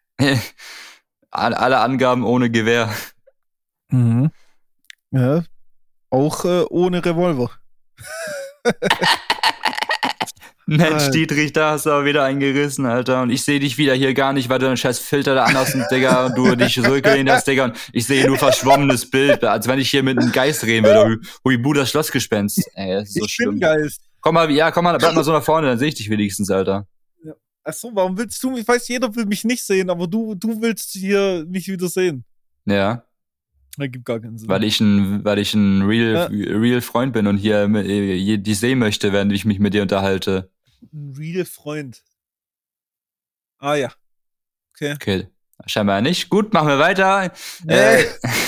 Speaker 1: Alle alle Angaben ohne Gewehr.
Speaker 2: Mhm. Ja. Auch äh, ohne Revolver.
Speaker 1: Mensch. Dietrich, da hast du aber wieder einen gerissen, Alter. Und ich sehe dich wieder hier gar nicht, weil du einen scheiß Filter da anhast, und, Digga, und du dich zurückgelehnt hast, Digga. Und ich sehe nur verschwommenes Bild, als wenn ich hier mit einem Geist reden würde. Hui- Huibu, das Schlossgespenst. Ey, das ist so
Speaker 2: ich
Speaker 1: schlimm.
Speaker 2: bin Geist.
Speaker 1: Komm mal, ja, komm mal, bleib mal so nach vorne, dann sehe ich dich wenigstens, Alter.
Speaker 2: Achso, warum willst du mich? Ich weiß, jeder will mich nicht sehen, aber du, du willst hier mich wieder sehen.
Speaker 1: Ja,
Speaker 2: Das gibt gar keinen Sinn.
Speaker 1: weil ich ein, weil ich ein real,
Speaker 2: Ja.
Speaker 1: real Freund bin und hier äh, dich sehen möchte, während ich mich mit dir unterhalte.
Speaker 2: Ein real Freund. Ah ja. Okay.
Speaker 1: Okay, scheinbar nicht. Gut, machen wir weiter.
Speaker 2: Nee.
Speaker 1: Äh,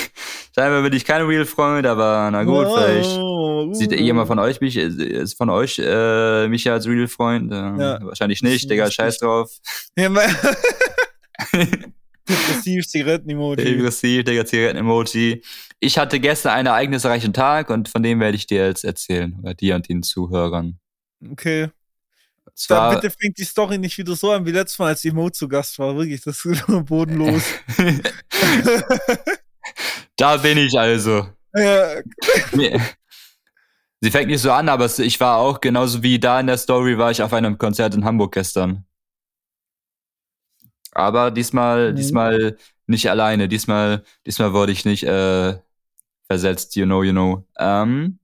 Speaker 1: scheinbar bin ich kein real Freund, aber na gut, vielleicht.
Speaker 2: Oh,
Speaker 1: Sieht
Speaker 2: uh.
Speaker 1: jemand von euch mich, ist von euch äh, mich als Real Freund? Äh,
Speaker 2: Ja.
Speaker 1: Wahrscheinlich nicht, Digga, scheiß drauf.
Speaker 2: Ja, Depressiv, Zigaretten-Emoji.
Speaker 1: Aggressiv, Digga, Zigaretten-Emoji. Ich hatte gestern einen ereignisreichen Tag und von dem werde ich dir jetzt erzählen. Oder dir und den Zuhörern.
Speaker 2: Okay.
Speaker 1: Zwar,
Speaker 2: bitte fängt die Story nicht wieder so an wie letztes Mal, als Emo zu Gast war. Wirklich, das ist bodenlos.
Speaker 1: da bin ich also.
Speaker 2: ja,
Speaker 1: Sie fängt nicht so an, aber ich war auch, genauso wie da in der Story, war ich auf einem Konzert in Hamburg gestern. Aber diesmal,
Speaker 2: Mhm.
Speaker 1: diesmal nicht alleine. Diesmal, diesmal wurde ich nicht äh, versetzt, you know, you know. Ähm,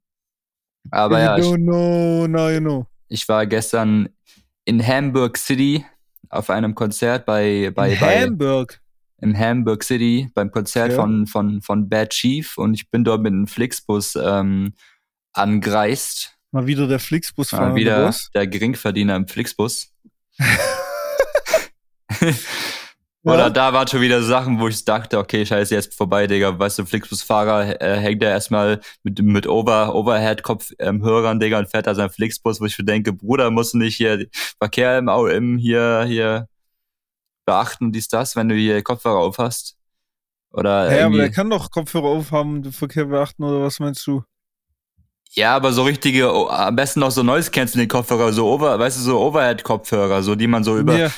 Speaker 1: aber ja,
Speaker 2: you
Speaker 1: ich,
Speaker 2: don't know, now you know.
Speaker 1: Ich war gestern in Hamburg City auf einem Konzert bei, bei,
Speaker 2: In
Speaker 1: bei
Speaker 2: Hamburg.
Speaker 1: in Hamburg City beim Konzert
Speaker 2: Ja.
Speaker 1: von, von, von Bad Chief und ich bin dort mit einem Flixbus ähm, angereist.
Speaker 2: Mal wieder der Flixbus
Speaker 1: Mal wieder der Geringverdiener im Flixbus. Oder da waren schon wieder Sachen, wo ich dachte, okay, scheiße, jetzt vorbei, Digga. Weißt du, Flixbus-Fahrer äh, hängt da erstmal mit, mit Over, Overhead-Kopfhörern, Digga, und fährt da sein Flixbus, wo ich mir denke, Bruder, musst du nicht hier Verkehr im, im hier, hier beachten, dies, das, wenn du hier Kopfhörer auf hast? Oder
Speaker 2: Ja, aber der kann doch Kopfhörer aufhaben den Verkehr beachten, oder was meinst du?
Speaker 1: ja, aber so richtige, oh, am besten noch so Noise Canceling Kopfhörer, so Over, weißt du, so Overhead-Kopfhörer, so, die man so über,
Speaker 2: Ja.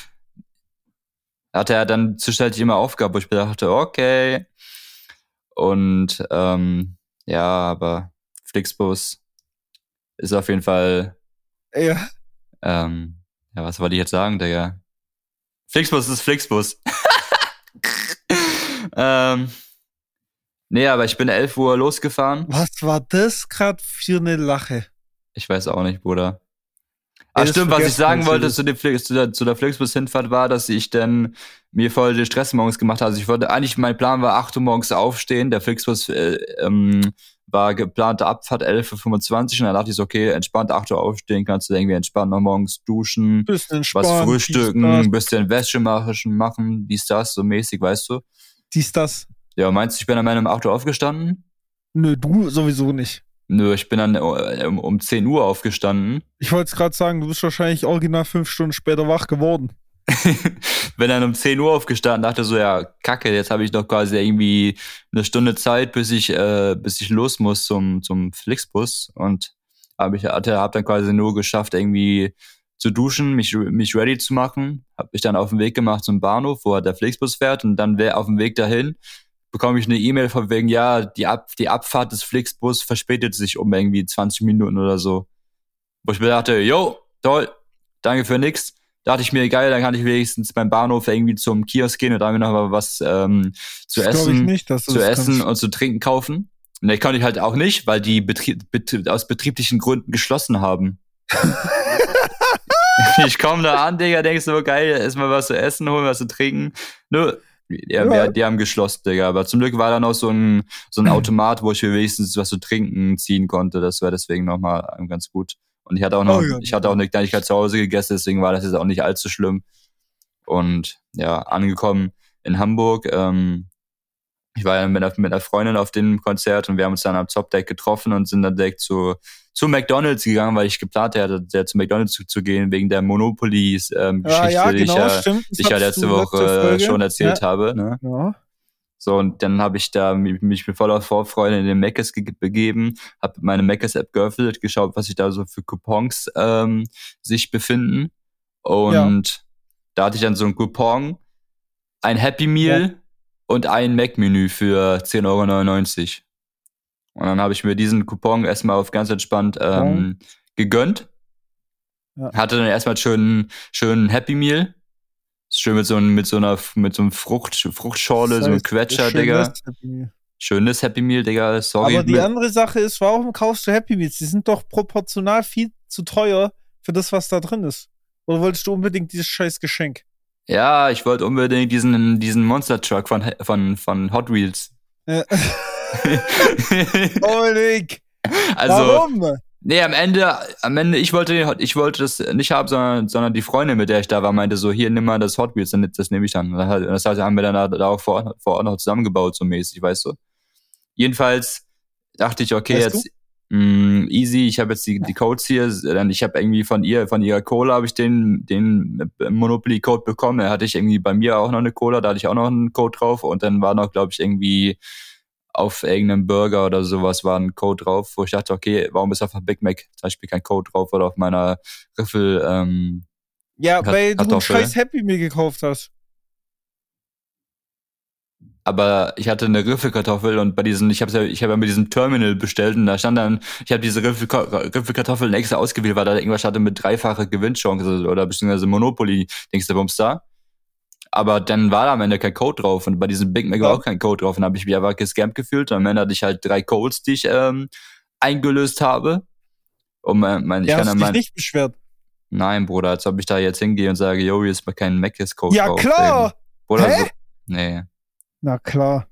Speaker 1: Hatte er dann zwischenzeitlich immer Aufgabe, wo ich mir dachte, okay. Und ähm, ja, aber Flixbus ist auf jeden Fall,
Speaker 2: Ja.
Speaker 1: ähm, ja, was wollte ich jetzt sagen, Digga? Flixbus ist Flixbus. ähm, nee, aber ich bin 11 Uhr losgefahren.
Speaker 2: Was war das gerade für eine Lache?
Speaker 1: Ich weiß auch nicht, Bruder.
Speaker 2: Das
Speaker 1: stimmt, was ich sagen wollte zu, Flix, zu, der, zu der Flixbus-Hinfahrt war, dass ich dann mir voll den Stress morgens gemacht habe. Also ich wollte, eigentlich mein Plan war 8 Uhr morgens aufstehen. Der Flixbus äh, ähm, war geplante Abfahrt 11.25 Uhr und dann dachte ich so, okay, entspannt 8 Uhr aufstehen, kannst du irgendwie entspannt noch morgens duschen, was frühstücken, ein bisschen Wäsche machen, machen, dies, das, so mäßig, weißt du.
Speaker 2: Dies, das.
Speaker 1: Ja, meinst du, ich bin am Ende um 8 Uhr aufgestanden?
Speaker 2: Nö, du sowieso nicht.
Speaker 1: Nö, ich bin dann äh, um, um 10 Uhr aufgestanden.
Speaker 2: Ich wollte es gerade sagen, du bist wahrscheinlich original fünf Stunden später wach geworden.
Speaker 1: bin dann um 10 Uhr aufgestanden, dachte so, ja, kacke, jetzt habe ich noch quasi irgendwie eine Stunde Zeit, bis ich, äh, bis ich los muss zum, zum Flixbus. Und habe ich hatte, hab dann quasi nur geschafft, irgendwie zu duschen, mich, mich ready zu machen. Habe mich dann auf den Weg gemacht zum Bahnhof, wo halt der Flixbus fährt. Und dann wär auf dem Weg dahin bekomme ich eine E-Mail von wegen, ja, die, Ab die Abfahrt des Flixbus verspätet sich um irgendwie 20 Minuten oder so. Wo ich mir dachte, yo, toll, danke für nix. Dachte ich mir, geil, dann kann ich wenigstens beim Bahnhof irgendwie zum Kiosk gehen und da mir noch mal was ähm, zu
Speaker 2: Das
Speaker 1: essen,
Speaker 2: nicht, du
Speaker 1: zu essen und zu trinken kaufen. Und das konnte ich halt auch nicht, weil die Betrie bet aus betrieblichen Gründen geschlossen haben. ich komme da an, Digga, denkst so, geil, erstmal was zu essen, holen was zu trinken. Nö, ja,
Speaker 2: Ja.
Speaker 1: Die haben geschlossen, Digga. Aber zum Glück war da noch so ein, so ein Automat, wo ich mir wenigstens was zu trinken ziehen konnte. Das war deswegen nochmal ganz gut. Und ich hatte auch noch,
Speaker 2: Oh ja.
Speaker 1: ich hatte auch eine Kleinigkeit zu Hause gegessen, deswegen war das jetzt auch nicht allzu schlimm. Und ja, angekommen in Hamburg. Ähm, ich war ja mit einer, mit einer Freundin auf dem Konzert und wir haben uns dann am Top-Deck getroffen und sind dann direkt zu, zu McDonalds gegangen, weil ich geplant hatte, der zu McDonalds zu, zu gehen, wegen der Monopoly-Geschichte,
Speaker 2: ja, ja,
Speaker 1: die ich
Speaker 2: genau,
Speaker 1: ja,
Speaker 2: stimmt.
Speaker 1: Die ich ja letzte Woche äh, schon erzählt
Speaker 2: ja.
Speaker 1: habe. Ne?
Speaker 2: Ja.
Speaker 1: So, und dann habe ich da mich, mich mit voller Vorfreude in den Meckes ge begeben, habe meine Meckes-App geöffnet, geschaut, was sich da so für Coupons ähm, sich befinden. Und da hatte ich dann so ein Coupon, ein Happy Meal und ein Mac-Menü für 10,99 Euro. Und dann habe ich mir diesen Coupon erstmal auf ganz entspannt ähm, gegönnt.
Speaker 2: Ja.
Speaker 1: Hatte dann erstmal schön, schön Happy Meal. Schön mit so, einem- mit so einer mit so einem Frucht, Fruchtschorle,
Speaker 2: Das
Speaker 1: so ein
Speaker 2: heißt,
Speaker 1: Quetscher,
Speaker 2: schön
Speaker 1: Digga.
Speaker 2: Happy.
Speaker 1: Schönes Happy Meal, Digga. Sorry.
Speaker 2: Aber die andere Sache ist, warum kaufst du Happy Meals? Die sind doch proportional viel zu teuer für das, was da drin ist. Oder wolltest du unbedingt dieses scheiß Geschenk?
Speaker 1: Ja, ich wollte unbedingt diesen, diesen Monster Truck von, von, von Hot Wheels.
Speaker 2: Äh, Oleg,
Speaker 1: also,
Speaker 2: warum?
Speaker 1: nee, am Ende, am Ende, ich wollte, ich wollte das nicht haben, sondern, sondern die Freundin, mit der ich da war, meinte so, hier, nimm mal das Hot Wheels, dann- das nehme ich dann. Das heißt, haben wir dann da, da auch vor, Ort- vor Ort noch zusammengebaut, so mäßig, weißt du. Jedenfalls dachte ich, okay,
Speaker 2: Weißt
Speaker 1: jetzt mh, easy, ich habe jetzt die, die Codes hier, dann ich habe irgendwie von ihr, von ihrer Cola habe ich den, den Monopoly-Code bekommen. Da hatte ich irgendwie bei mir auch noch eine Cola, da hatte ich auch noch einen Code drauf und dann war noch, glaube ich, irgendwie auf irgendeinem Burger oder sowas war ein Code drauf, wo ich dachte, okay, warum ist auf der Big Mac zum Beispiel kein Code drauf oder auf meiner Riffel, ähm,
Speaker 2: Ja, weil du ein
Speaker 1: Kartoffel.
Speaker 2: scheiß Happy Meal gekauft hast.
Speaker 1: Aber ich hatte eine Riffelkartoffel und bei diesen, ich habe ja, ich habe ja mit diesem Terminal bestellt und da stand dann, ich habe diese Riffel, Riffelkartoffeln extra ausgewählt, weil da irgendwas hatte mit dreifacher Gewinnchance oder beziehungsweise Monopoly, denkst du, Bums da. Aber dann war da am Ende kein Code drauf und bei diesem Big Mac war
Speaker 2: Ja.
Speaker 1: auch kein Code drauf und habe ich mich einfach gescampt gefühlt und am Ende hatte ich halt drei Codes, die ich ähm, eingelöst habe. Und mein, mein, ich
Speaker 2: Ja,
Speaker 1: kann
Speaker 2: hast
Speaker 1: dann
Speaker 2: dich
Speaker 1: mein,
Speaker 2: nicht beschwert.
Speaker 1: nein, Bruder, als ob ich da jetzt hingehe und sage, yo, hier ist mal kein Mac-Code
Speaker 2: Ja,
Speaker 1: drauf.
Speaker 2: klar.
Speaker 1: Bruder,
Speaker 2: Hä?
Speaker 1: so, nee.
Speaker 2: Na klar.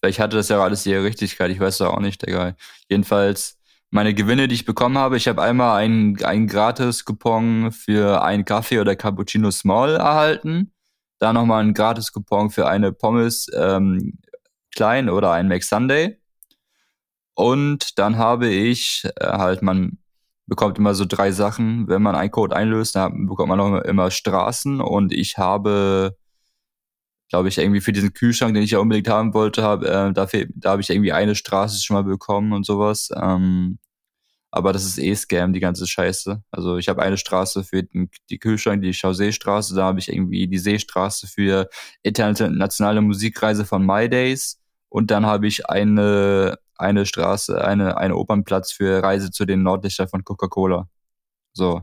Speaker 1: Vielleicht hatte das ja alles ihre Richtigkeit, ich weiß es auch nicht, Digga. Jedenfalls, meine Gewinne, die ich bekommen habe, ich habe einmal einen, einen Gratis-Coupon für einen Kaffee oder Cappuccino Small erhalten. Dann nochmal einen Gratis-Coupon für eine Pommes ähm, klein oder ein McSunday. Und dann habe ich äh, halt, man bekommt immer so drei Sachen, wenn man einen Code einlöst, dann bekommt man auch immer Straßen und ich habe, glaube ich, irgendwie für diesen Kühlschrank, den ich ja unbedingt haben wollte, hab, äh, dafür, da habe ich irgendwie eine Straße schon mal bekommen und sowas. Ähm, aber das ist eh Scam, die ganze Scheiße. Also ich habe eine Straße für den, die Kühlschrank, die Chaussee-Straße, da habe ich irgendwie die Seestraße für internationale Musikreise von My Days und dann habe ich eine eine Straße, eine, eine Opernplatz für Reise zu den Nordlichtern von Coca-Cola. So.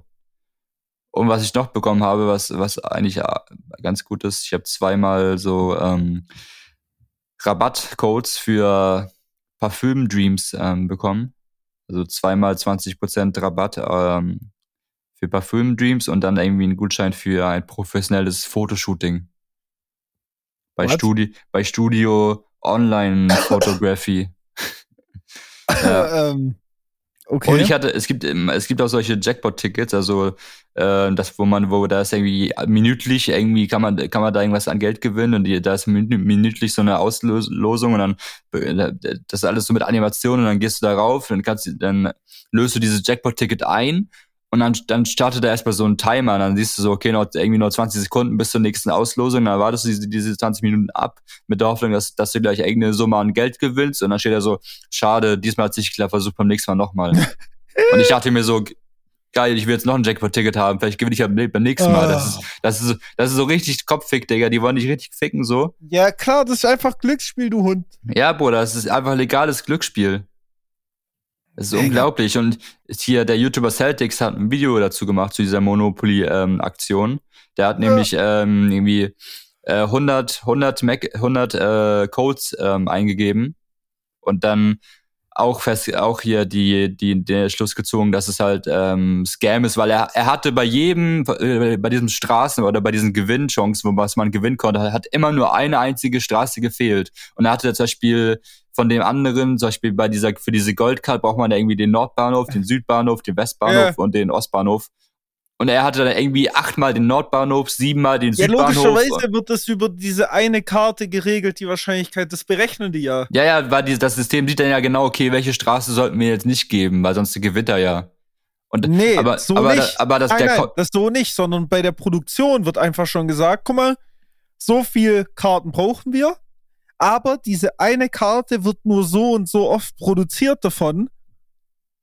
Speaker 1: Und was ich noch bekommen habe, was, was eigentlich äh, ganz gut ist, ich habe zweimal so ähm, Rabattcodes für Parfüm Dreams ähm, bekommen. Also zweimal 20% Rabatt ähm, für Parfüm Dreams und dann irgendwie einen Gutschein für ein professionelles Fotoshooting. Bei, Studi bei Studio Online Photography.
Speaker 2: Ja. ähm, okay.
Speaker 1: Und ich hatte, es gibt, es gibt auch solche Jackpot-Tickets, also äh, das, wo man, wo da ist irgendwie minütlich, irgendwie kann man, kann man da irgendwas an Geld gewinnen und die, da ist minütlich so eine Auslosung und dann das ist alles so mit Animationen und dann gehst du darauf, dann kannst du, dann löst du dieses Jackpot-Ticket ein und dann, dann startet er erstmal so ein Timer. Und dann siehst du so, okay, noch irgendwie nur 20 Sekunden bis zur nächsten Auslosung. Dann wartest du diese, diese 20 Minuten ab mit der Hoffnung, dass, dass du gleich irgendeine Summe an Geld gewinnst. Und dann steht er so, schade, diesmal hat sich geklappt, versuch beim nächsten Mal nochmal. und ich dachte mir so, geil, ich will jetzt noch ein Jackpot-Ticket haben, vielleicht gewinne ich ja beim nächsten Mal. Das, ist, ah. das, ist, das ist so richtig Kopffick, Digga. Die wollen dich richtig ficken, so.
Speaker 2: Ja, klar, das ist einfach Glücksspiel, du Hund.
Speaker 1: Ja, Bruder, das ist einfach legales Glücksspiel. Das ist Mega. unglaublich. Und hier der YouTuber Celtics hat ein Video dazu gemacht zu dieser Monopoly-Aktion. Ähm, der hat ja. nämlich ähm, irgendwie äh, 100, 100, Mac, 100 äh, Codes ähm, eingegeben und dann auch fest, auch hier die, die, der Schluss gezogen, dass es halt ähm, Scam ist, weil er, er hatte bei jedem, äh, bei diesem Straßen oder bei diesen Gewinnchancen, was man gewinnen konnte, hat immer nur eine einzige Straße gefehlt. Und er hatte zum Beispiel von dem anderen, zum Beispiel bei dieser, für diese Goldcard braucht man ja irgendwie den Nordbahnhof, den Südbahnhof, den Westbahnhof yeah. und den Ostbahnhof. Und er hatte dann irgendwie achtmal den Nordbahnhof, siebenmal den ja, Südbahnhof. Ja,
Speaker 2: logischerweise wird das über diese eine Karte geregelt, die Wahrscheinlichkeit, das berechnen die ja.
Speaker 1: Ja, ja, weil die, das System sieht dann ja genau, okay, welche Straße sollten wir jetzt nicht geben, weil sonst gewinnt er ja.
Speaker 2: Und, nee, aber, so aber, nicht. Aber das, nein, nein, das so nicht, sondern bei der Produktion wird einfach schon gesagt, guck mal, so viel Karten brauchen wir, aber diese eine Karte wird nur so und so oft produziert davon,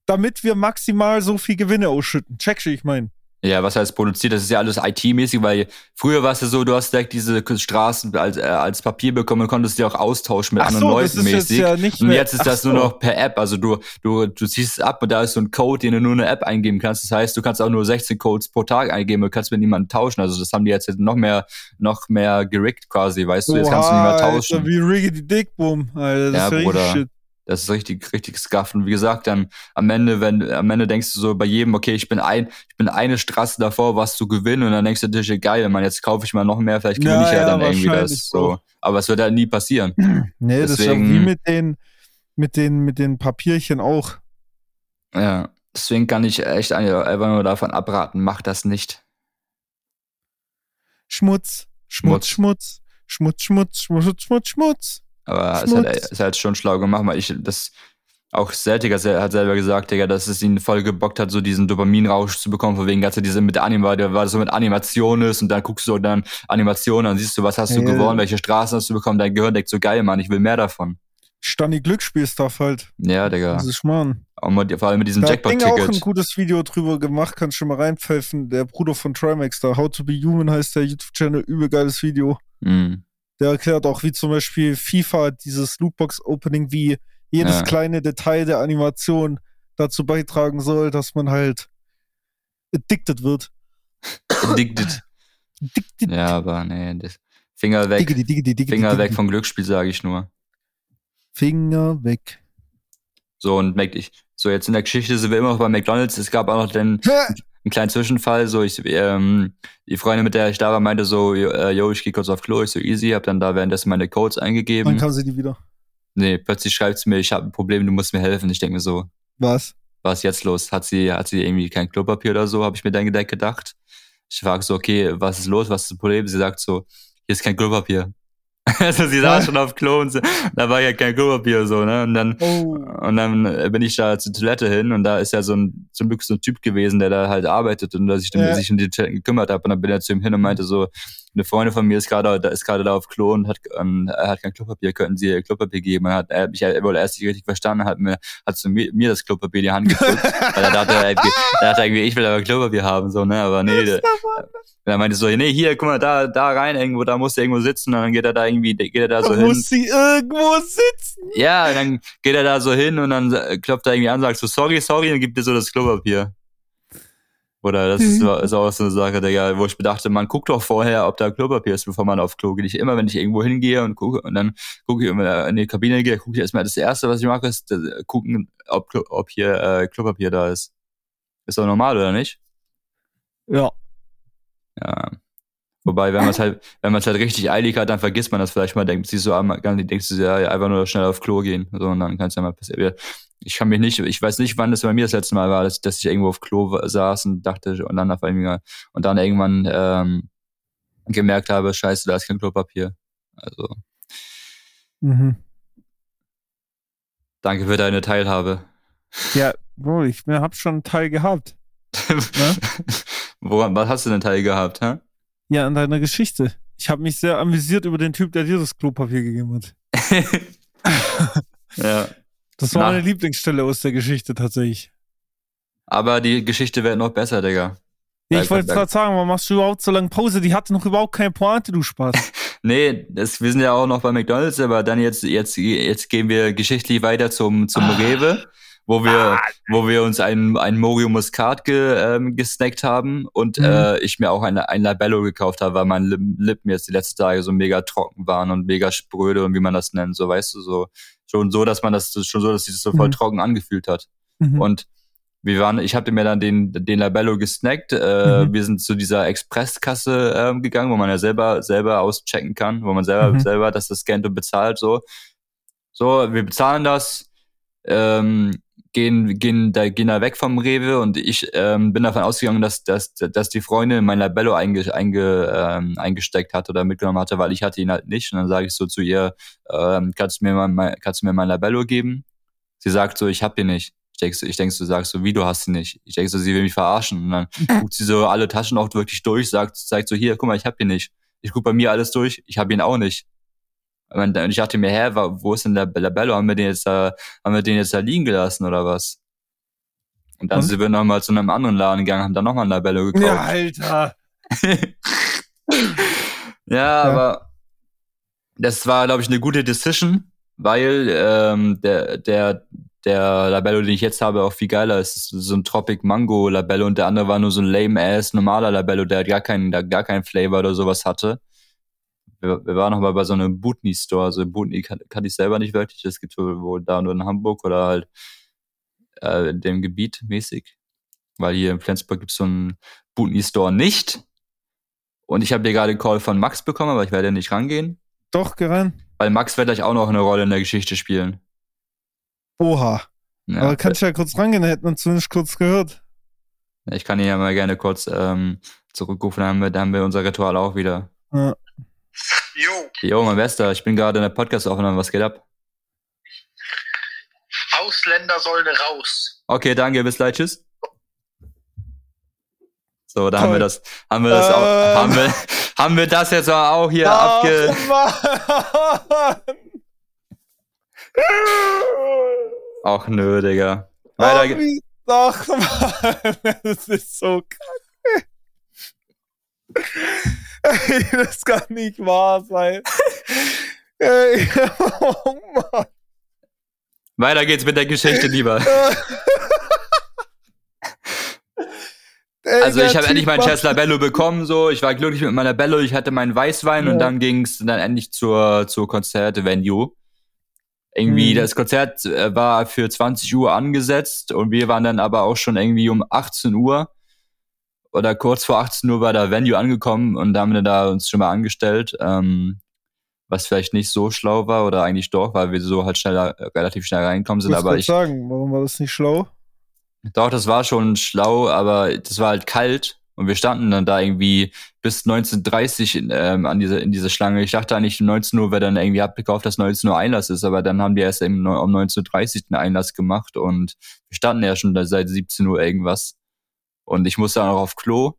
Speaker 2: damit wir maximal so viel Gewinne ausschütten. Checkst du, ich meine.
Speaker 1: Ja, was heißt produziert? Das ist ja alles IT-mäßig, weil früher war es ja so, du hast direkt diese Straßen als, äh, als Papier bekommen und konntest die auch austauschen mit Ach anderen so, Leuten mäßig. Ja und jetzt ist das so. nur noch per App. Also du, du, du ziehst es ab und da ist so ein Code, den du nur in eine App eingeben kannst. Das heißt, du kannst auch nur 16 Codes pro Tag eingeben und kannst mit niemandem tauschen. Also das haben die jetzt noch mehr, noch mehr gerickt quasi, weißt du, jetzt kannst du nicht mehr tauschen.
Speaker 2: Alter, wie Riggedy Dick Boom, Alter. Das ja, ist Bruder. Shit.
Speaker 1: Das ist richtig, richtig scuffen. Wie gesagt, dann am Ende, wenn, am Ende denkst du so bei jedem, okay, ich bin ein, ich bin eine Straße davor, was zu gewinnen, und dann denkst du natürlich, geil, man, jetzt kaufe ich mal noch mehr, vielleicht gewinne ja, ich ja, ja dann irgendwie das, so. Aber es wird halt nie passieren.
Speaker 2: Nee, Deswegen, das ist ja wie mit den, mit den, mit den Papierchen auch.
Speaker 1: Ja, deswegen kann ich echt einfach nur davon abraten, mach das nicht.
Speaker 2: Schmutz, Schmutz, Schmutz, Schmutz, Schmutz, Schmutz, Schmutz, Schmutz.
Speaker 1: Aber es hat, ist halt schon schlau gemacht, weil ich das auch Celtic hat selber gesagt, Digga, dass es ihn voll gebockt hat, so diesen Dopaminrausch zu bekommen, von wegen, er diese mit Anim war, der war so mit Animation ist und dann guckst du dann Animationen, dann siehst du, was hast du ja. gewonnen, welche Straßen hast du bekommen, dein Gehirn denkt so geil, Mann, ich will mehr davon.
Speaker 2: Stani Glücksspielstuff halt.
Speaker 1: Ja, Digga.
Speaker 2: Das ist Mann.
Speaker 1: vor allem mit diesem Jackpot-Ticket. Ich
Speaker 2: habe auch ein gutes Video drüber gemacht, kannst schon mal reinpfeifen. Der Bruder von Trimax da, How to be Human heißt der YouTube-Channel, übel geiles Video. Mhm. Der erklärt auch, wie zum Beispiel FIFA, dieses Lootbox-Opening, wie jedes ja. kleine Detail der Animation dazu beitragen soll, dass man halt addicted wird.
Speaker 1: Addicted. addicted. Ja, aber nee, das Finger weg. Diggity, diggity, diggity, Finger weg vom Glücksspiel, sage ich nur.
Speaker 2: Finger weg.
Speaker 1: So, und Mac, ich, so jetzt in der Geschichte sind wir immer noch bei McDonalds. Es gab auch noch den einen kleinen Zwischenfall. So, ich, ähm, die Freundin, mit der ich da war, meinte so, äh, yo, ich gehe kurz auf Klo, ich so easy, hab dann da währenddessen meine Codes eingegeben.
Speaker 2: Dann kam sie die wieder.
Speaker 1: Nee, plötzlich schreibt sie mir, ich habe ein Problem, du musst mir helfen. Ich denke mir so,
Speaker 2: Was?
Speaker 1: was ist jetzt los? Hat sie, hat sie irgendwie kein Klopapier oder so, habe ich mir dann gedacht. Ich frage so, okay, was ist los, was ist das Problem? Sie sagt so, hier ist kein Klopapier. Also sie saß schon auf Klo und so, da war ja kein Klopapier so, ne? Und dann,
Speaker 2: Oh.
Speaker 1: und dann bin ich da zur Toilette hin und da ist ja so ein, zum Glück so ein Typ gewesen, der da halt arbeitet und der sich, um-
Speaker 2: Ja.
Speaker 1: sich um die Toiletten gekümmert hat. Und dann bin ich zu ihm hin und meinte so, eine Freundin von mir ist gerade, da ist gerade da auf Klo und hat, er hat kein Klopapier, könnten Sie ihr Klopapier geben? Er hat, er hat mich ja wohl erst nicht richtig verstanden, hat mir, hat zu mir, mir das Klopapier in die Hand gedrückt, weil er dachte, er, er dachte irgendwie, ich will aber Klopapier haben, so, ne? Aber nee, der, er meinte so, nee, hier, guck mal, da, da rein irgendwo, da muss er irgendwo sitzen und dann geht er da irgendwie, geht er da so hin.
Speaker 2: Muss sie irgendwo sitzen?
Speaker 1: Ja, dann geht er da so hin und dann äh, klopft er irgendwie an, sagt so, sorry, sorry, und gibt dir so das Klopapier. Oder das ist,
Speaker 2: Mhm.
Speaker 1: ist auch so eine Sache, Digga, wo ich bedachte, man guckt doch vorher, ob da Klopapier ist, bevor man auf Klo geht. Ich immer, wenn ich irgendwo hingehe und gucke und dann gucke ich immer in die Kabine gehe, gucke ich erstmal das erste, was ich mache, ist äh, gucken, ob, ob hier äh, Klopapier da ist. Ist doch normal, oder nicht?
Speaker 2: Ja.
Speaker 1: Ja. Wobei, wenn man es halt, wenn man es halt richtig eilig hat, dann vergisst man das vielleicht mal, denkt sich so, denkst du ja, einfach nur schnell auf Klo gehen. So, und dann kann es ja mal passieren. Ich kann mich nicht, ich weiß nicht, wann das bei mir das letzte Mal war, dass, dass ich irgendwo auf Klo saß und dachte, und dann auf einmal, und dann irgendwann ähm, gemerkt habe, scheiße, da ist kein Klopapier. Also,
Speaker 2: Mhm.
Speaker 1: danke für deine Teilhabe.
Speaker 2: Ja, Bro, ich hab schon einen Teil gehabt. Ne?
Speaker 1: Woran, was hast du denn Teil gehabt, hä?
Speaker 2: Ja, an deiner Geschichte. Ich habe mich sehr amüsiert über den Typ, der dir das Klopapier gegeben hat.
Speaker 1: ja.
Speaker 2: Das war
Speaker 1: Na.
Speaker 2: meine Lieblingsstelle aus der Geschichte tatsächlich.
Speaker 1: Aber die Geschichte wird noch besser, Digga.
Speaker 2: Ja,
Speaker 1: Ja,
Speaker 2: ich wollte gerade sagen, warum machst du überhaupt so lange Pause? Die hatte noch überhaupt keine Pointe, du Spaß.
Speaker 1: Nee, das, wir sind ja auch noch bei McDonalds, aber dann jetzt, jetzt, jetzt gehen wir geschichtlich weiter zum, zum
Speaker 2: Ah.
Speaker 1: Rewe, wo wir, wo wir uns ein, ein Morio Muscat ge, ähm, gesnackt haben und
Speaker 2: Mhm.
Speaker 1: äh, ich mir auch ein, ein Labello gekauft habe, weil meine Lippen jetzt die letzten Tage so mega trocken waren und mega spröde und wie man das nennt, so weißt du, so schon so, dass man das schon so, dass sich das so voll
Speaker 2: Mhm.
Speaker 1: trocken angefühlt hat.
Speaker 2: Mhm.
Speaker 1: Und wir waren, ich hatte mir dann den, den Labello gesnackt. Äh,
Speaker 2: Mhm.
Speaker 1: Wir sind zu dieser Expresskasse ähm, gegangen, wo man ja selber selber auschecken kann, wo man selber
Speaker 2: Mhm.
Speaker 1: selber das das scannt und bezahlt. So, so wir bezahlen das, ähm, gehen gehen da gehen da weg vom Rewe und ich ähm, bin davon ausgegangen, dass dass dass die Freundin mein Labello einge, einge, ähm, eingesteckt hat oder mitgenommen hatte, weil ich hatte ihn halt nicht. Und dann sage ich so zu ihr, ähm, kannst du mir mal mein, kannst du mir mein Labello geben? Sie sagt so, ich hab ihn nicht. Ich denk, so, ich denk, du sagst so, wie du hast ihn nicht. Ich denk so, sie will mich verarschen. Und dann guckt sie so alle Taschen auch wirklich durch, sagt, zeigt so, hier, guck mal, ich hab ihn nicht. Ich guck bei mir alles durch, ich hab ihn auch nicht. Und ich dachte mir, hä, wo ist denn der Labello? Haben wir den jetzt da, haben wir den jetzt da liegen gelassen oder was? Und dann
Speaker 2: Und?
Speaker 1: sind wir nochmal zu einem anderen Laden gegangen, haben dann nochmal ein Labello
Speaker 2: ja,
Speaker 1: gekauft.
Speaker 2: Alter.
Speaker 1: Ja, aber das war, glaube ich, eine gute Decision, weil ähm, der, der, der Labello, den ich jetzt habe, auch viel geiler ist. Ist so ein Tropic Mango Labello und der andere war nur so ein lame-ass normaler Labello, der gar keinen, der gar keinen Flavor oder sowas hatte. Wir, wir waren noch mal bei so einem Bootney Store, also Bootney kann, kann ich selber nicht wirklich, das gibt wohl wohl da nur in Hamburg oder halt äh, in dem Gebiet mäßig. Weil hier in Flensburg gibt's so einen Bootney Store nicht. Und ich habe hier gerade einen Call von Max bekommen, aber ich werde nicht rangehen.
Speaker 2: Doch, gerannt.
Speaker 1: Weil Max wird gleich auch noch eine Rolle in der Geschichte spielen.
Speaker 2: Oha.
Speaker 1: Ja,
Speaker 2: Aber kannst du ja kurz rangehen, hätten wir zumindest kurz gehört.
Speaker 1: ich kann ihn ja mal gerne kurz ähm, zurückrufen, dann haben, wir, dann haben wir unser Ritual auch wieder.
Speaker 2: Ja.
Speaker 3: Jo,
Speaker 1: Jo, mein Bester, ich bin gerade in der Podcast-Aufnahme, was geht ab?
Speaker 3: Ausländer sollen raus.
Speaker 1: Okay, danke, bis gleich, tschüss. So, da haben wir das, haben wir das auch,
Speaker 2: Ähm.
Speaker 1: haben wir, haben wir das jetzt auch hier
Speaker 2: Ach,
Speaker 1: abge...
Speaker 2: Mann.
Speaker 1: Ach nö, Digga.
Speaker 2: Ach,
Speaker 1: Weiter, ge-
Speaker 2: wie- Ach, Mann. Das ist so kacke. Ey, das kann nicht wahr sein. Ey, oh Mann.
Speaker 1: weiter geht's mit der Geschichte lieber.
Speaker 2: Ey,
Speaker 1: Also ich habe endlich mein
Speaker 2: macht-
Speaker 1: Chess Labello bekommen, so. Ich war glücklich mit meiner Bello, ich hatte meinen Weißwein
Speaker 2: Ja.
Speaker 1: und dann ging's dann endlich zur, zur Konzerte-Venue. Irgendwie,
Speaker 2: Mhm.
Speaker 1: das Konzert äh, war für 20 Uhr angesetzt und wir waren dann aber auch schon irgendwie um 18 Uhr. Oder kurz vor 18 Uhr bei der Venue angekommen und haben dann da uns schon mal angestellt, ähm, was vielleicht nicht so schlau war oder eigentlich doch, weil wir so halt schneller, relativ schnell reinkommen sind.
Speaker 2: Ich
Speaker 1: Aber ich,
Speaker 2: sagen, warum war das nicht schlau?
Speaker 1: doch, das war schon schlau, aber das war halt kalt und wir standen dann da irgendwie bis 19.30 in, ähm, an dieser, in dieser Schlange. Ich dachte eigentlich, um 19 Uhr wäre dann irgendwie abgekauft, dass 19 Uhr Einlass ist, aber dann haben die erst um 19.30 Uhr einen Einlass gemacht und wir standen ja schon da seit 17 Uhr irgendwas. Und ich musste dann auch auf Klo,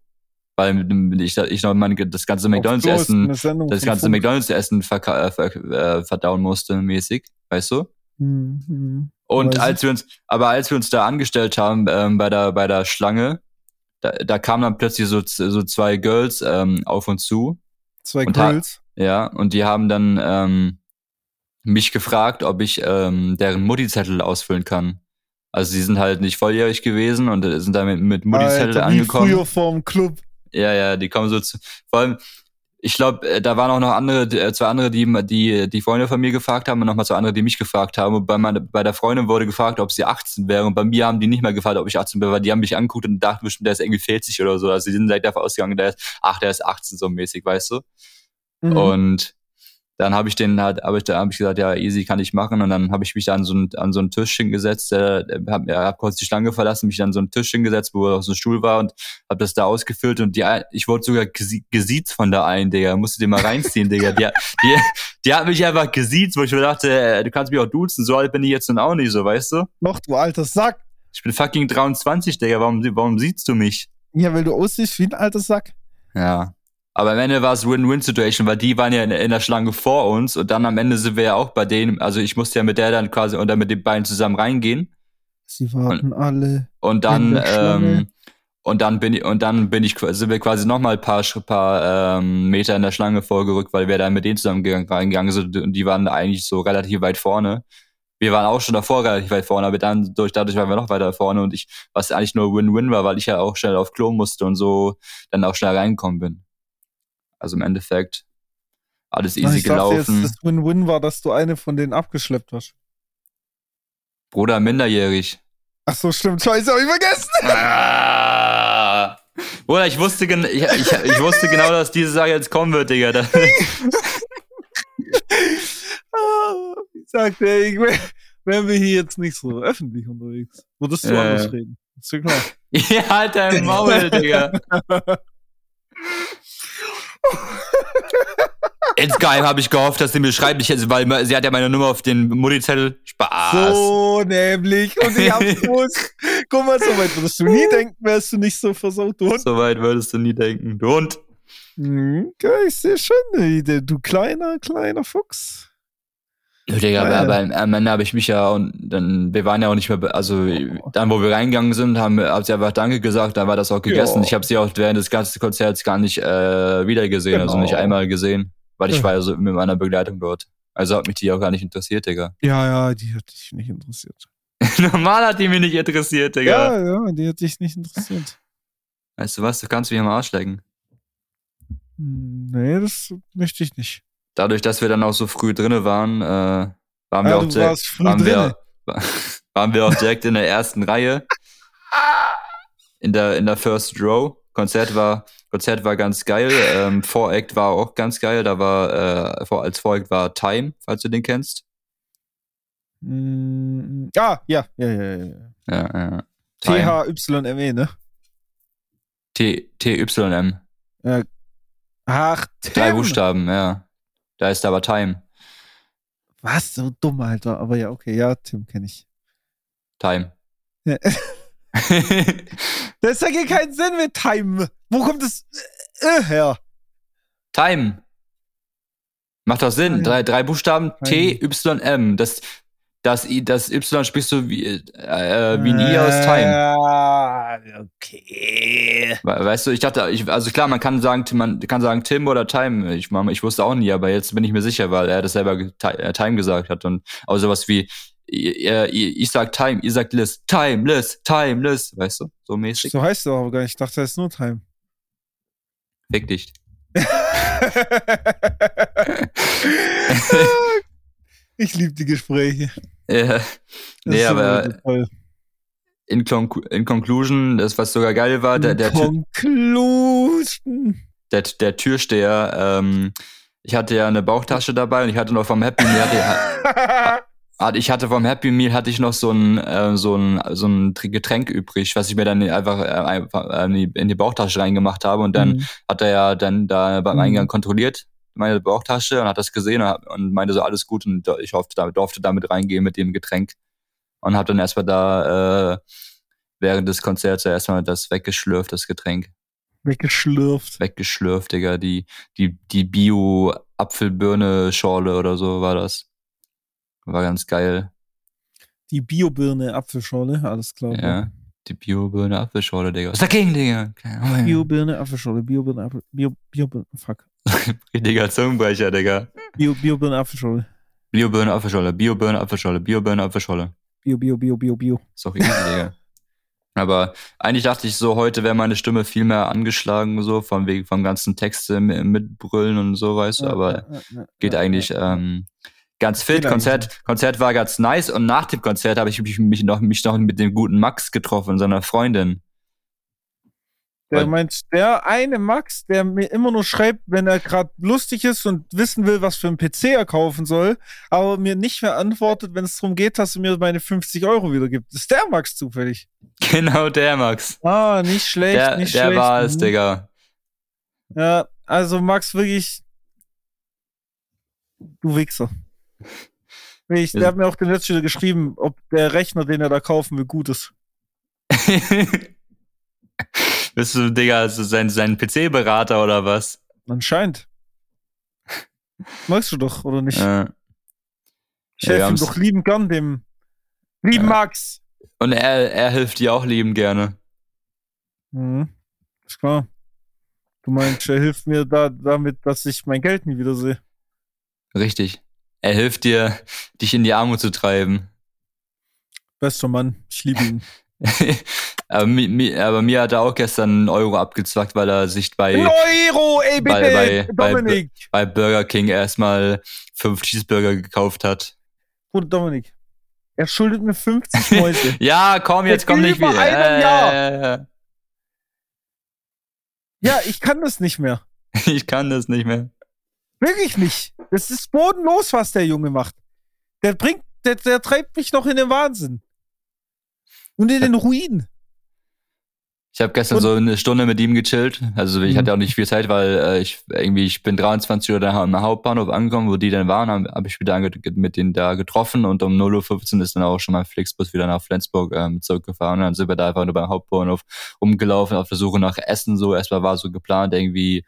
Speaker 1: weil ich, ich noch mein, das ganze McDonalds-Essen, das ganze. McDonalds-Essen äh, äh, verdauen musste, mäßig, weißt du?
Speaker 2: Hm, hm.
Speaker 1: Und
Speaker 2: Weiß
Speaker 1: als wir uns, aber als wir uns da angestellt haben ähm, bei der bei der Schlange, da, da kamen dann plötzlich so so zwei Girls ähm, auf uns zu,
Speaker 2: Zwei Grills.
Speaker 1: ja, und die haben dann ähm, mich gefragt, ob ich ähm, deren Mutti-Zettel ausfüllen kann. Also sie sind halt nicht volljährig gewesen und äh, sind da mit, mit Mutti-Zettel
Speaker 2: Alter, wie
Speaker 1: angekommen.
Speaker 2: früher vorm Club.
Speaker 1: Ja, ja, die kommen so zu. Vor allem, ich glaube, da waren auch noch andere, äh, zwei andere, die die die Freunde von mir gefragt haben und nochmal zwei andere, die mich gefragt haben. Und bei meiner, bei der Freundin wurde gefragt, ob sie 18 wäre. Und bei mir haben die nicht mehr gefragt, ob ich 18 bin, weil die haben mich angeguckt und dachten bestimmt, der ist irgendwie 40 oder so. Also die sind gleich davon ausgegangen, der ist, ach, der ist 18 so mäßig, weißt du?
Speaker 2: Mhm.
Speaker 1: Und dann habe ich den halt, habe ich da habe ich gesagt, ja, easy kann ich machen. Und dann habe ich mich da an so einen, an so einen Tisch hingesetzt, äh, hab, ja, hab kurz die Schlange verlassen, mich an so einen Tisch hingesetzt, wo auch so ein Stuhl war und habe das da ausgefüllt und die, ich wurde sogar gesi- gesiezt von der einen, Digga. Musst du dir mal reinziehen, Digga. Die, die, die hat mich einfach gesiezt, wo ich mir dachte, äh, du kannst mich auch duzen, so alt bin ich jetzt nun auch nicht, so, weißt du?
Speaker 2: Noch, du alter Sack.
Speaker 1: Ich bin fucking 23, Digga. Warum, warum siehst du mich?
Speaker 2: Ja, weil du aussiehst wie ein alter Sack.
Speaker 1: Ja. Aber am Ende war es Win-Win-Situation, weil die waren ja in, in der Schlange vor uns und dann am Ende sind wir ja auch bei denen, also ich musste ja mit der dann quasi und dann mit den beiden zusammen reingehen
Speaker 2: Sie warten alle.
Speaker 1: und dann ähm, und dann bin ich und dann bin ich sind wir quasi noch mal ein paar paar ähm, Meter in der Schlange vorgerückt, weil wir dann mit denen zusammen gegangen- reingegangen sind und die waren eigentlich so relativ weit vorne. Wir waren auch schon davor relativ weit vorne, aber dann durch dadurch waren wir noch weiter vorne und ich was eigentlich nur Win-Win war, weil ich ja auch schnell auf Klo musste und so dann auch schnell reingekommen bin. Also im Endeffekt alles easy
Speaker 2: ich dachte jetzt,
Speaker 1: gelaufen.
Speaker 2: das Win-Win war, dass du eine von denen abgeschleppt hast.
Speaker 1: Bruder minderjährig.
Speaker 2: Ach so, stimmt. Scheiße, hab ich vergessen.
Speaker 1: Ah. Bruder, ich wusste, gen ich, ich, ich wusste genau, dass diese Sache jetzt kommen wird, Digga.
Speaker 2: Ich sagte, ey, wären wir hier jetzt nicht so öffentlich unterwegs. Würdest du
Speaker 1: Ja,
Speaker 2: anders reden? Ist ja klar.
Speaker 1: ja, halt dein Maul, Digga. Insgeheim habe ich gehofft, dass sie mir schreibt, ich, weil sie hat ja meine Nummer auf den Mutti-Zettel. Spaß.
Speaker 2: So nämlich. Und ich hab's gewusst. Guck mal, so weit würdest du nie denken, wärst du nicht so versaut. Du Hund.
Speaker 1: So weit würdest du nie denken. Du Hund.
Speaker 2: Mhm, okay, ich sehe schon. Du kleiner, kleiner Fuchs.
Speaker 1: Ja, Digga, aber, aber am Ende habe ich mich ja und dann, wir waren ja auch nicht mehr, also dann, wo wir reingegangen sind, haben hab sie einfach Danke gesagt, dann war das auch gegessen.
Speaker 2: Ja.
Speaker 1: Ich habe sie auch während des ganzen Konzerts gar nicht äh, wieder gesehen, also
Speaker 2: Genau.
Speaker 1: nicht einmal gesehen, weil ich
Speaker 2: Ja.
Speaker 1: war ja so mit meiner Begleitung dort. Also hat mich die auch gar nicht interessiert, Digga.
Speaker 2: Ja, ja, die hat dich nicht interessiert.
Speaker 1: Normal hat die mich nicht interessiert, Digga.
Speaker 2: Ja, ja, die hat dich nicht interessiert.
Speaker 1: Weißt du was, du kannst mich am Arsch lecken.
Speaker 2: Hm, Nee, das möchte ich nicht.
Speaker 1: Dadurch, dass wir dann auch so früh drinne waren, äh, waren wir
Speaker 2: Ja,
Speaker 1: auch direkt, waren wir, waren wir auch direkt in der ersten Reihe. In der, in der First Row. Konzert war, Konzert war ganz geil. Ähm, Voract war auch ganz geil. Da war, äh, vor, als Voract war Time, falls du den kennst.
Speaker 2: Mm, ah, ja, ja, ja, ja. ja.
Speaker 1: Ja, ja.
Speaker 2: T-H-Y-M-E, ne?
Speaker 1: T, T-Y-M.
Speaker 2: Ach, Tim.
Speaker 1: Drei Buchstaben, ja. Da ist aber Time.
Speaker 2: Was? So dumm, Alter. Aber ja, okay, ja, Tim kenne ich.
Speaker 1: Time.
Speaker 2: Ja. Das ergibt keinen Sinn mit Time. Wo kommt das äh, her?
Speaker 1: Time. Macht doch Sinn. Drei, drei Buchstaben T. Y, M. Das, das, I, das Y sprichst du wie, äh, wie ein I aus Time.
Speaker 2: Ah, okay.
Speaker 1: We- Weißt du, ich dachte, ich, also klar, man kann sagen, man kann sagen Tim oder Time. Ich, ich wusste auch nie, aber jetzt bin ich mir sicher, weil er das selber äh, Time gesagt hat. Und auch sowas wie, äh, ich, ich sag Time, ihr sagt Liz. Timeless, timeless. Weißt du, so mäßig.
Speaker 2: So heißt er aber gar nicht. Ich dachte, es ist nur Time.
Speaker 1: Fick dich.
Speaker 2: ich liebe die Gespräche. Das
Speaker 1: nee, aber in, Conc in Conclusion, das was sogar geil war, der, der,
Speaker 2: Conclusion.
Speaker 1: der, der Türsteher, ähm, ich hatte ja eine Bauchtasche dabei und ich hatte noch vom Happy Meal, hatte, ich hatte vom Happy Meal hatte ich noch so ein, äh, so ein, so ein Tr- Getränk übrig, was ich mir dann einfach, äh, einfach äh, in die- in die Bauchtasche reingemacht habe und dann
Speaker 2: Mhm.
Speaker 1: hat er ja dann da beim
Speaker 2: Mhm.
Speaker 1: Eingang kontrolliert, meine Bauchtasche und hat das gesehen und, meinte so alles gut und ich durfte damit, durfte damit reingehen mit dem Getränk und habe dann erstmal da äh, während des Konzerts ja erstmal das weggeschlürft, das Getränk
Speaker 2: Weggeschlürft.
Speaker 1: weggeschlürft, Digga. Die, die, die Bio-Apfelbirne-Schorle oder so war das. War ganz geil.
Speaker 2: Die Biobirne, Apfelschorle, alles klar.
Speaker 1: Ja. Die Bio-Birne-Apfelschorle, Digga. Was dagegen, Digga?
Speaker 2: Biobirne, Apfelschorle, Biobirne, Apfel, Bio, Biobirne, fuck.
Speaker 1: Richtiger Zungenbrecher, Digga.
Speaker 2: Bio, Biobirne, Apfelschorle.
Speaker 1: Bio-Birne-Apfelschorle, Bio-Birne-Apfelschorle, Bio-Birne-Apfelschorle.
Speaker 2: Bio, Bio, Bio, Bio, Bio.
Speaker 1: Ist doch easy, Digga. Aber eigentlich dachte ich so, heute wäre meine Stimme viel mehr angeschlagen, so, vom Wegen vom ganzen Text äh, mitbrüllen und so, weißt du, aber
Speaker 2: Ja, ja, ja,
Speaker 1: geht eigentlich ähm, ganz fit. Konzert, Konzert war ganz nice und nach dem Konzert habe ich mich, mich, noch, mich noch mit dem guten Max getroffen, seiner Freundin.
Speaker 2: Der
Speaker 1: Weil-
Speaker 2: meint, der eine Max, der mir immer nur schreibt, wenn er gerade lustig ist und wissen will, was für einen PC er kaufen soll, aber mir nicht mehr antwortet, wenn es darum geht, dass er mir meine 50 Euro wiedergibt. Ist der Max zufällig.
Speaker 1: Genau der Max.
Speaker 2: Ah, nicht schlecht,
Speaker 1: Der,
Speaker 2: nicht
Speaker 1: der
Speaker 2: schlecht.
Speaker 1: war es,
Speaker 2: Mhm.
Speaker 1: Digga.
Speaker 2: Ja, also Max, wirklich, du Wichser.
Speaker 1: Wir
Speaker 2: der hat mir auch den letzten wieder geschrieben, ob der Rechner, den er da kaufen will, gut ist.
Speaker 1: Bist du, Digga, so sein, sein PC-Berater oder was?
Speaker 2: Anscheinend. Magst du doch, oder nicht?
Speaker 1: Äh,
Speaker 2: ich
Speaker 1: ja,
Speaker 2: helfe ihm
Speaker 1: haben's-
Speaker 2: doch lieben gern dem lieben
Speaker 1: Ja.
Speaker 2: Max.
Speaker 1: und er, er hilft dir auch lieben gerne.
Speaker 2: Mhm. Ist klar. Du meinst, er hilft mir da damit, dass ich mein Geld nie wieder sehe.
Speaker 1: Richtig. Er hilft dir, dich in die Armut zu treiben.
Speaker 2: Bester Mann, ich liebe ihn.
Speaker 1: aber, mi, mi, aber mir hat er auch gestern einen Euro abgezwackt, weil er sich bei,
Speaker 2: Euro, ey, bitte,
Speaker 1: bei- bei-
Speaker 2: Dominik.
Speaker 1: bei Burger King erstmal fünf Cheeseburger gekauft hat.
Speaker 2: Bruder Dominik. Er schuldet mir 50 Mäuse.
Speaker 1: Ja, komm, jetzt komm nicht wieder. Jahr.
Speaker 2: ja, ich kann das nicht mehr.
Speaker 1: Ich kann das nicht mehr.
Speaker 2: Wirklich nicht. Das ist bodenlos, was der Junge macht. Der bringt, der, der treibt mich noch in den Wahnsinn. Und in den Ruin.
Speaker 1: Ich habe gestern
Speaker 2: Und-
Speaker 1: so eine Stunde mit ihm gechillt. Also ich
Speaker 2: Mhm.
Speaker 1: hatte auch nicht viel Zeit, weil äh, ich irgendwie ich bin 23 Uhr da am Hauptbahnhof angekommen, wo die dann waren, habe hab ich wieder mit denen da getroffen und um 0.15 Uhr ist dann auch schon mein Flixbus wieder nach Flensburg ähm, zurückgefahren. Und dann sind wir da einfach nur beim Hauptbahnhof rumgelaufen auf der Suche nach Essen. So erstmal war so geplant irgendwie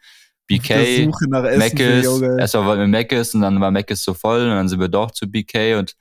Speaker 1: BK,
Speaker 2: geil.
Speaker 1: erstmal wollten wir Mc's und dann war Mc's so voll und dann sind wir doch zu BK und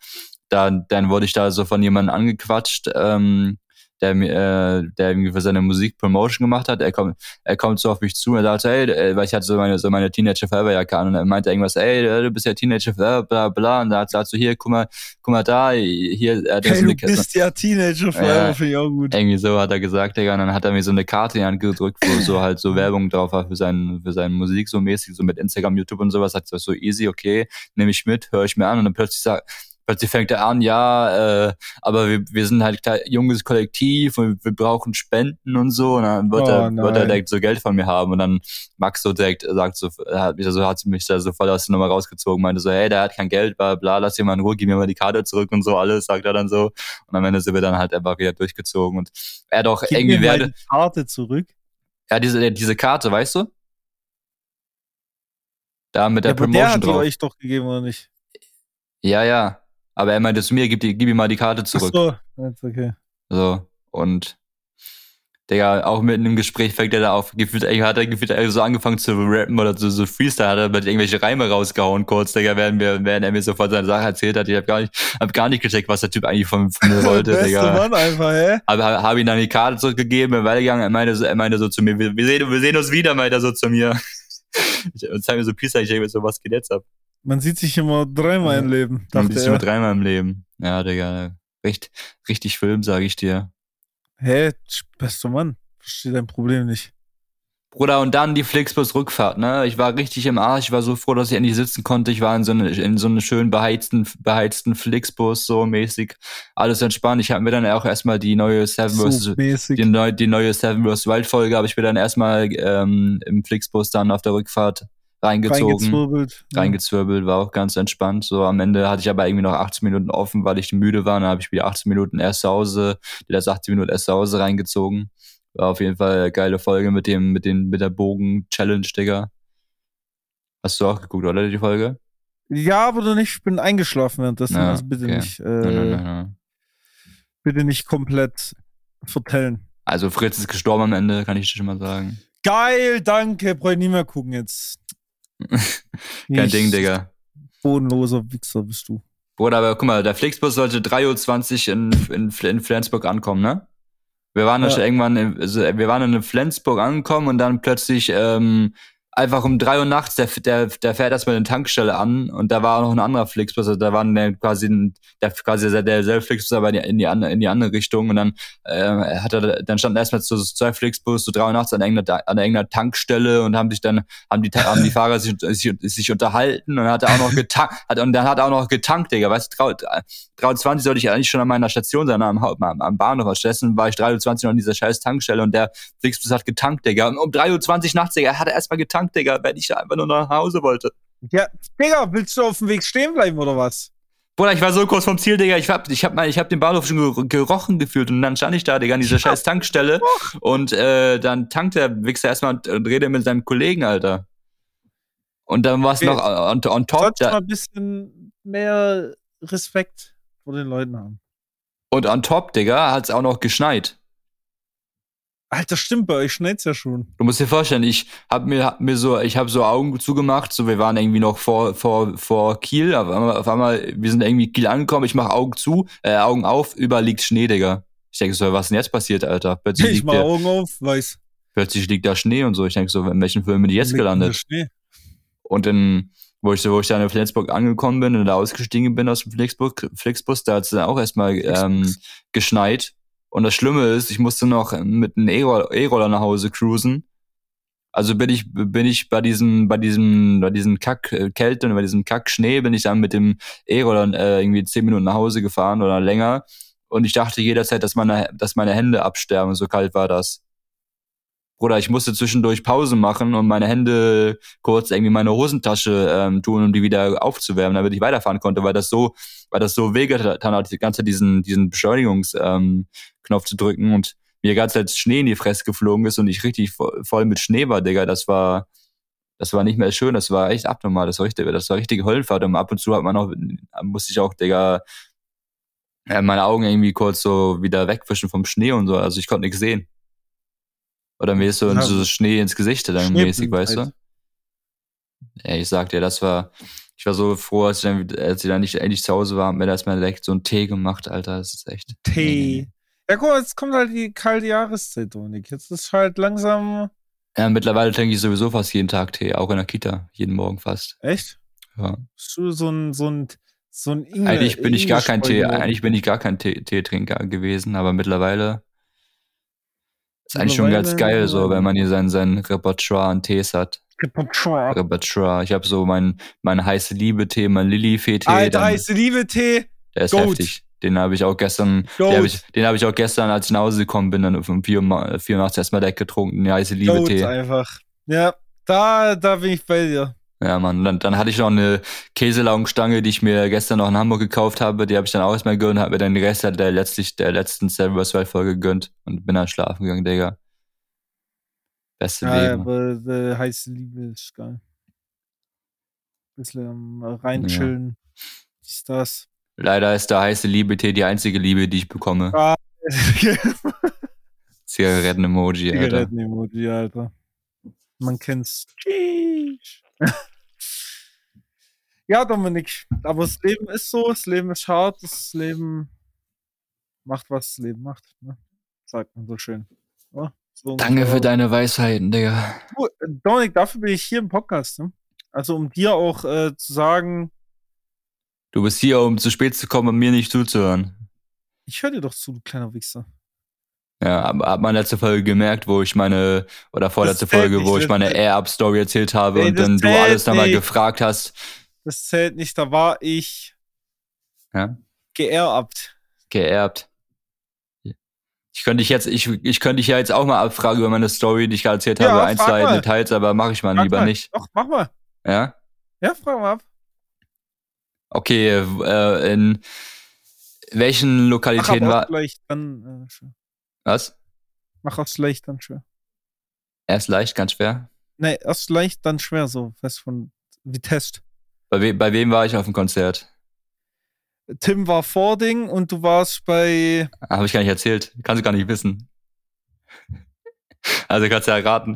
Speaker 1: dann, dann wurde ich da so von jemandem angequatscht, ähm, der mir, äh, der irgendwie für seine Musik Promotion gemacht hat. Er kommt, er kommt so auf mich zu und er sagt, hey, äh, weil ich hatte so meine, so meine Teenager Forever Jacke an und er meinte irgendwas, ey, äh, du bist ja Teenager Forever, bla, bla, und da hat er so, hier, guck mal, guck mal da, hier, er hat
Speaker 2: Hey,
Speaker 1: so
Speaker 2: du bist ja Teenager forever,
Speaker 1: Ja.
Speaker 2: finde ich auch gut.
Speaker 1: irgendwie so hat er gesagt, Digga, und dann hat er mir so eine Karte in die Hand gedrückt, wo so halt so Werbung drauf war für seinen, für seine Musik, so mäßig, so mit Instagram, YouTube und sowas, hat so easy, okay, nehme ich mit, höre ich mir an und dann plötzlich sagt, plötzlich fängt er an, ja, äh, aber wir, wir sind halt ein junges Kollektiv und wir brauchen Spenden und so und dann wird,
Speaker 2: Oh,
Speaker 1: er, wird er direkt so Geld von mir haben und dann Max so direkt sagt so, hat mich so, hat mich da so voll aus der Nummer rausgezogen, meinte so, hey, der hat kein Geld, bla, bla, lass ihn mal in Ruhe, gib mir mal die Karte zurück und so alles, sagt er dann so und am Ende sind wir dann halt einfach wieder durchgezogen und er auch
Speaker 2: Gib
Speaker 1: irgendwie
Speaker 2: mir
Speaker 1: werde,
Speaker 2: die Karte zurück.
Speaker 1: ja, diese, diese Karte, weißt du? Da mit der
Speaker 2: Ja, aber der
Speaker 1: Promotion
Speaker 2: hat die
Speaker 1: drauf.
Speaker 2: euch doch gegeben, oder nicht?
Speaker 1: Ja, ja. Aber er meinte zu mir, gib, die, gib ihm mal die Karte
Speaker 2: Ach
Speaker 1: zurück.
Speaker 2: so, jetzt okay.
Speaker 1: So. Und Digga, auch mitten im Gespräch fängt er da auf, gefühlt, hat er gefühlt so angefangen zu rappen oder so, so Freestyle, hat er mit irgendwelche Reime rausgehauen kurz, Digga, während, wir, während er mir sofort seine Sache erzählt hat. Ich hab gar nicht, hab gar nicht gecheckt, was der Typ eigentlich von, von mir wollte,
Speaker 2: Beste
Speaker 1: Digga.
Speaker 2: Mann einfach, hä?
Speaker 1: Hab, hab, hab ihm dann die Karte zurückgegeben, bin weitergegangen, er meinte so, er meinte so zu mir, wir, wir, sehen, wir sehen uns wieder, meinte er so zu mir. Ich, und zeig mir so Peace, ich denke mir so, was geht jetzt ab?
Speaker 2: Man sieht sich immer dreimal im Leben,
Speaker 1: Man sieht
Speaker 2: er.
Speaker 1: nur dreimal im Leben. Ja, Digga. Richtig, richtig Film, sage ich dir.
Speaker 2: Hä, bester Mann, verstehe dein Problem nicht.
Speaker 1: Bruder, und dann die Flixbus-Rückfahrt, ne? Ich war richtig im Arsch, ich war so froh, dass ich endlich sitzen konnte. Ich war in so einem in so einem schön beheizten, beheizten Flixbus, so mäßig. Alles entspannt. Ich habe mir dann auch erstmal die neue Seven
Speaker 2: So
Speaker 1: vs.
Speaker 2: mäßig.
Speaker 1: Die, neu, die neue Seven vs. Wild Folge habe ich mir dann erstmal ähm, im Flixbus dann auf der Rückfahrt reingezogen
Speaker 2: Reingezwirbelt.
Speaker 1: Reingezwirbelt, war auch ganz entspannt. So am Ende hatte ich aber irgendwie noch 18 Minuten offen, weil ich müde war. Dann habe ich wieder 18 Minuten erst zu Hause, letzten 18 Minuten erst zu Hause reingezogen. War auf jeden Fall eine geile Folge mit dem, mit den, mit der Bogen-Challenge, Digga. Hast du auch geguckt, oder die Folge?
Speaker 2: Ja, aber du nicht, ich bin eingeschlafen währenddessen.
Speaker 1: Ja,
Speaker 2: also bitte
Speaker 1: okay.
Speaker 2: nicht, äh,
Speaker 1: Nein, nein, nein, nein.
Speaker 2: bitte nicht komplett vertellen.
Speaker 1: Also Fritz ist gestorben am Ende, kann ich dir schon mal sagen.
Speaker 2: Geil, danke. Brauche ich nie mehr gucken jetzt.
Speaker 1: Kein Ding, Digga.
Speaker 2: Bodenloser Wichser bist du.
Speaker 1: Bruder, aber guck mal, der Flixbus sollte 3.20 Uhr in, in, in Flensburg ankommen, ne? Wir waren
Speaker 2: Ja.
Speaker 1: schon irgendwann, in, also wir waren in Flensburg angekommen und dann plötzlich ähm, einfach um drei Uhr nachts, der, der, der fährt erstmal eine Tankstelle an und da war noch ein anderer Flixbus, also da war der quasi ein, der quasi der, derselbe Flixbus, aber in die, in die, andere, in die andere Richtung und dann äh, hat er, dann standen erstmal so zwei Flixbus, so drei Uhr nachts an irgendeiner, an irgendeiner Tankstelle und haben sich dann, haben die, haben die Fahrer sich, sich, sich unterhalten und hat er auch noch getankt, hat, und dann hat er auch noch getankt, Digga, weißt du, 3.20 sollte ich eigentlich schon an meiner Station sein, am, am, am Bahnhof. Stattdessen war ich 3.20 Uhr noch an dieser scheiß Tankstelle und der Flixbus hat getankt, Digga. Und um 3.20 Uhr nachts, Digga, hat er erstmal getankt, Digga, weil ich einfach nur nach Hause wollte.
Speaker 2: Ja, Digga, willst du auf dem Weg stehen bleiben oder was?
Speaker 1: Bruder, ich war so kurz vom Ziel, Digga. Ich hab, ich hab, mal, ich hab den Bahnhof schon ger- gerochen gefühlt und dann stand ich da, Digga, an dieser scheiß Tankstelle und äh, dann tankt der Wichser erstmal und, und redet mit seinem Kollegen, Alter. Und dann war es
Speaker 2: Okay.
Speaker 1: noch on, on top.
Speaker 2: Solltest
Speaker 1: Da,
Speaker 2: mal ein bisschen mehr Respekt vor den Leuten haben.
Speaker 1: und on top, Digga, hat's auch noch geschneit.
Speaker 2: Alter, stimmt, bei euch schneit's ja schon.
Speaker 1: Du musst dir vorstellen, ich hab mir, hab mir so, ich habe so Augen zugemacht, so wir waren irgendwie noch vor, vor, vor Kiel, auf einmal, auf einmal, wir sind irgendwie Kiel angekommen, ich mach Augen zu, äh, Augen auf, überall liegt Schnee, Digga. Ich denke so, was ist denn jetzt passiert, Alter? Plötzlich,
Speaker 2: Ich
Speaker 1: liegt,
Speaker 2: mach
Speaker 1: der,
Speaker 2: Augen auf, weiß.
Speaker 1: plötzlich liegt da Schnee und so. Ich denke so, in welchen Film bin ich jetzt
Speaker 2: Liegt in
Speaker 1: gelandet?
Speaker 2: Schnee.
Speaker 1: Und dann, wo ich, wo ich dann in Flensburg angekommen bin und da ausgestiegen bin aus dem Flixbus, Flixbus da hat es dann auch erstmal ähm, geschneit. Und das Schlimme ist, ich musste noch mit einem E-Roller nach Hause cruisen. Also bin ich, bin ich bei diesem, bei diesem, bei diesem Kack äh, Kälte und bei diesem Kack Schnee bin ich dann mit dem E-Roller äh, irgendwie zehn Minuten nach Hause gefahren oder länger. Und ich dachte jederzeit, dass meine, dass meine Hände absterben, so kalt war das. Bruder, ich musste zwischendurch Pause machen und meine Hände kurz irgendwie in meine Hosentasche ähm, tun, um die wieder aufzuwärmen, damit ich weiterfahren konnte, weil das so, weil das so wehgetan hat, die ganze Zeit diesen, diesen Beschleunigungsknopf ähm, zu drücken und mir ganze Zeit Schnee in die Fresse geflogen ist und ich richtig vo- voll mit Schnee war, Digga. Das war, das war nicht mehr schön, das war echt abnormal, das war richtig, das war richtige Höllenfahrt und ab und zu hat man auch, musste ich auch, Digga, äh, meine Augen irgendwie kurz so wieder wegwischen vom Schnee und so, also ich konnte nichts sehen. Oder mir ist so,
Speaker 2: Ja,
Speaker 1: so Schnee ins Gesicht dann mäßig, weißt du? Ja, ich sag dir, das war, ich war so froh, als ich dann, als ich dann nicht endlich zu Hause war, hab mir da erstmal direkt so einen Tee gemacht, Alter, das ist echt.
Speaker 2: Tee. Ja, guck mal, jetzt kommt halt die kalte Jahreszeit, Dominik. Jetzt ist halt langsam.
Speaker 1: Ja, mittlerweile trinke ich sowieso fast jeden Tag Tee, auch in der Kita, jeden Morgen fast.
Speaker 2: Echt?
Speaker 1: Ja.
Speaker 2: Bist du so ein, so ein, so ein Inge,
Speaker 1: Eigentlich bin ich gar kein Tee, eigentlich bin ich gar kein Tee, Teetrinker gewesen, aber mittlerweile ist eigentlich schon ganz geil, so, wenn man hier sein, sein Repertoire an Tees hat.
Speaker 2: Repertoire.
Speaker 1: Repertoire. Ich habe so mein, mein heiße Liebe-Tee, mein Lilifee-Tee.
Speaker 2: Alter, heiße Liebe-Tee.
Speaker 1: Der ist
Speaker 2: Goat.
Speaker 1: heftig. Den habe ich auch gestern,
Speaker 2: Goat.
Speaker 1: den habe ich, den hab ich auch gestern, als ich nach Hause gekommen bin, dann um 4 Uhr ma- 4 Uhr nachts erstmal direkt getrunken, der heiße Liebe-Tee.
Speaker 2: einfach. Ja, da, da bin ich bei dir.
Speaker 1: Ja, Mann. Dann, dann hatte ich noch eine Käselaugenstange, die ich mir gestern noch in Hamburg gekauft habe. Die habe ich dann auch erstmal gegönnt, habe mir dann den Rest der, letztlich, der letzten Seven vs. Wild Folge gegönnt und bin dann schlafen gegangen, Digga. Beste
Speaker 2: Ja,
Speaker 1: Leben.
Speaker 2: aber die heiße Liebe ist geil. Bisschen am reinchillen. Ist das.
Speaker 1: Leider ist der heiße Liebe-Tee die einzige Liebe, die ich bekomme.
Speaker 2: Ah.
Speaker 1: Zigaretten-Emoji, Alter.
Speaker 2: Zigaretten-Emoji, Alter. Man kennt's. Tschüss. ja, Dominik, aber das Leben ist so, das Leben ist hart, das Leben macht, was das Leben macht. Ne? Sagt man so schön. Ja, so
Speaker 1: Danke
Speaker 2: ungefähr.
Speaker 1: für deine Weisheiten, Digga.
Speaker 2: Du, äh, Dominik, dafür bin ich hier im Podcast. Ne? Also, um dir auch äh, zu sagen,
Speaker 1: Du bist hier, um zu spät zu kommen und mir nicht zuzuhören.
Speaker 2: ich höre dir doch zu, du kleiner Wichser.
Speaker 1: Ja, aber hat man letzte Folge gemerkt, wo ich meine, oder vorletzte Folge, wo ich meine Air-Up-Story erzählt habe und dann du alles nochmal gefragt hast.
Speaker 2: Das zählt nicht, da war ich
Speaker 1: Ja,
Speaker 2: geerbt.
Speaker 1: geerbt. Ich könnte dich jetzt, ich, ich könnte dich ja jetzt auch mal abfragen über meine Story, die ich gerade erzählt
Speaker 2: Ja,
Speaker 1: habe, ein, zwei
Speaker 2: mal.
Speaker 1: Details, aber mache ich mal
Speaker 2: Frag
Speaker 1: lieber
Speaker 2: mal.
Speaker 1: nicht.
Speaker 2: Doch, mach mal.
Speaker 1: Ja?
Speaker 2: Ja, frag mal ab.
Speaker 1: Okay, äh, in welchen
Speaker 2: Mach
Speaker 1: Lokalitäten
Speaker 2: aber
Speaker 1: war.
Speaker 2: leicht, dann äh, schwer.
Speaker 1: Was?
Speaker 2: Mach aufs leicht, dann schwer.
Speaker 1: Erst leicht, ganz schwer.
Speaker 2: Nee, erst leicht, dann schwer, so fest von wie Test.
Speaker 1: Bei, we bei wem war ich auf dem Konzert?
Speaker 2: Tim war Vording und du warst bei.
Speaker 1: Habe ich gar nicht erzählt. Kannst du gar nicht wissen. Also kannst du ja raten.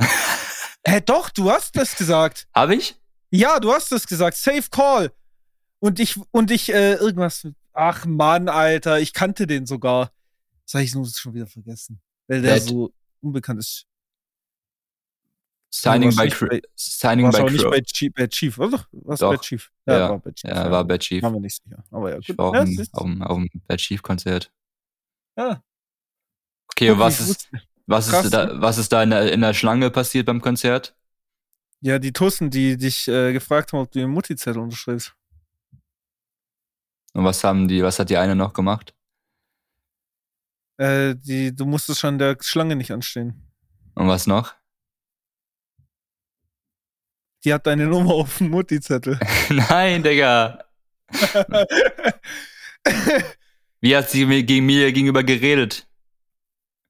Speaker 2: Hä, doch, du hast das gesagt.
Speaker 1: Habe ich?
Speaker 2: Ja, du hast das gesagt. Safe Call. Und ich, und ich, äh, irgendwas. Ach Mann, Alter, ich kannte den sogar. Das habe ich nur schon wieder vergessen. Weil der
Speaker 1: Wer-
Speaker 2: so unbekannt ist.
Speaker 1: Signing by, Cr-
Speaker 2: bei-
Speaker 1: Signing by
Speaker 2: auch nicht
Speaker 1: Crow.
Speaker 2: bei Chief, bei Chief, oder? Was
Speaker 1: Doch.
Speaker 2: bei Chief?
Speaker 1: Ja.
Speaker 2: war bei Chief.
Speaker 1: Ja, war Bad Chief.
Speaker 2: War mir nicht sicher. Aber ja,
Speaker 1: Ich
Speaker 2: gut.
Speaker 1: war auf
Speaker 2: Ja,
Speaker 1: auf dem, auf dem Bad Chief Konzert.
Speaker 2: Ja.
Speaker 1: Okay,
Speaker 2: Guck,
Speaker 1: was
Speaker 2: ich
Speaker 1: ist, was
Speaker 2: krass,
Speaker 1: ist da, was ist da in der, in der Schlange passiert beim Konzert?
Speaker 2: Ja, die Tussen, die dich äh, gefragt haben, ob du den Mutti-Zettel unterschreibst.
Speaker 1: Und was haben die, was hat die eine noch gemacht?
Speaker 2: Äh, die, du musstest schon der Schlange nicht anstehen.
Speaker 1: Und was noch?
Speaker 2: Die hat deine Nummer auf dem Mutti-Zettel.
Speaker 1: Nein, Digga. Wie hat sie mir gegen mir gegenüber geredet?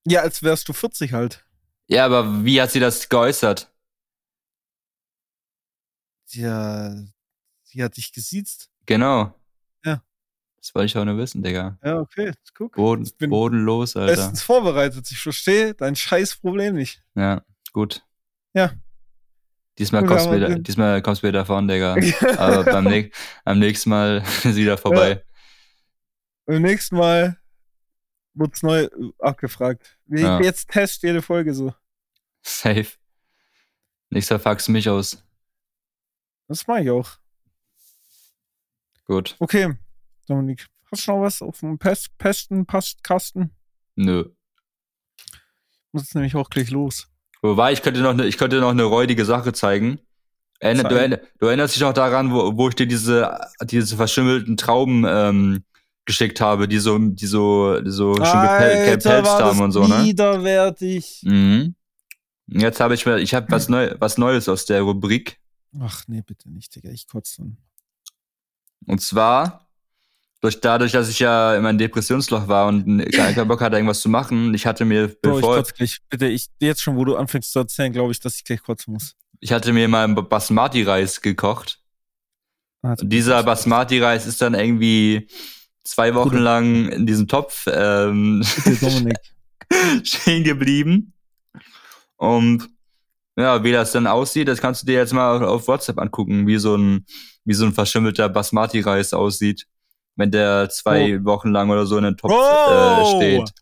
Speaker 2: ja, als wärst du 40 halt.
Speaker 1: Ja, aber wie hat sie das geäußert?
Speaker 2: Ja, die hat dich gesiezt.
Speaker 1: Genau.
Speaker 2: Ja.
Speaker 1: Das wollte ich auch nur wissen, Digga.
Speaker 2: Ja, okay, guck.
Speaker 1: Boden,
Speaker 2: Ich bin
Speaker 1: bodenlos, Alter.
Speaker 2: Bestens vorbereitet. Ich verstehe dein scheiß Problem nicht.
Speaker 1: Ja, gut.
Speaker 2: Ja.
Speaker 1: Diesmal kommst du wieder, diesmal kommst du wieder davon, Digga. Aber beim, näch- am nächsten Mal ist wieder vorbei.
Speaker 2: Beim nächsten Mal wird's neu äh, abgefragt.
Speaker 1: Ja.
Speaker 2: Jetzt test jede Folge so.
Speaker 1: Safe. Nächster du mich aus.
Speaker 2: Das mache ich auch.
Speaker 1: Gut.
Speaker 2: Okay, Dominik, hast du noch was auf dem Pest, Pesten, Pastkasten?
Speaker 1: Nö.
Speaker 2: Muss jetzt nämlich auch gleich los.
Speaker 1: Wobei, ich könnte noch eine, ich könnte noch eine räudige Sache zeigen. Erinner, du, erinner, du erinnerst dich noch daran, wo, wo ich dir diese, diese verschimmelten Trauben ähm, geschickt habe, die so, die so, die so schon gepel- gepelzt haben und so, ne?
Speaker 2: widerwärtig.
Speaker 1: Mhm. Jetzt habe ich mir, ich habe was, Neu, was Neues aus der Rubrik.
Speaker 2: Ach nee, bitte nicht, Digga. Ich kotze dann.
Speaker 1: Und zwar, durch, dadurch, dass ich ja in meinem Depressionsloch war und keinen Bock hatte, irgendwas zu machen, ich hatte mir,
Speaker 2: Bro, ich
Speaker 1: bevor,
Speaker 2: kotze gleich. Bitte, ich, jetzt schon, wo du anfängst zu erzählen, glaube ich, dass ich gleich kotzen muss.
Speaker 1: ich hatte mir mal einen Basmati-Reis gekocht. Und dieser Basmati-Reis ist dann irgendwie zwei Wochen
Speaker 2: Gute-
Speaker 1: lang in diesem Topf ähm, stehen geblieben. Und ja, wie das dann aussieht, das kannst du dir jetzt mal auf WhatsApp angucken, wie so ein, wie so ein verschimmelter Basmati-Reis aussieht, wenn der zwei Wochen lang oder so in einem Topf äh,
Speaker 2: Bro!
Speaker 1: steht.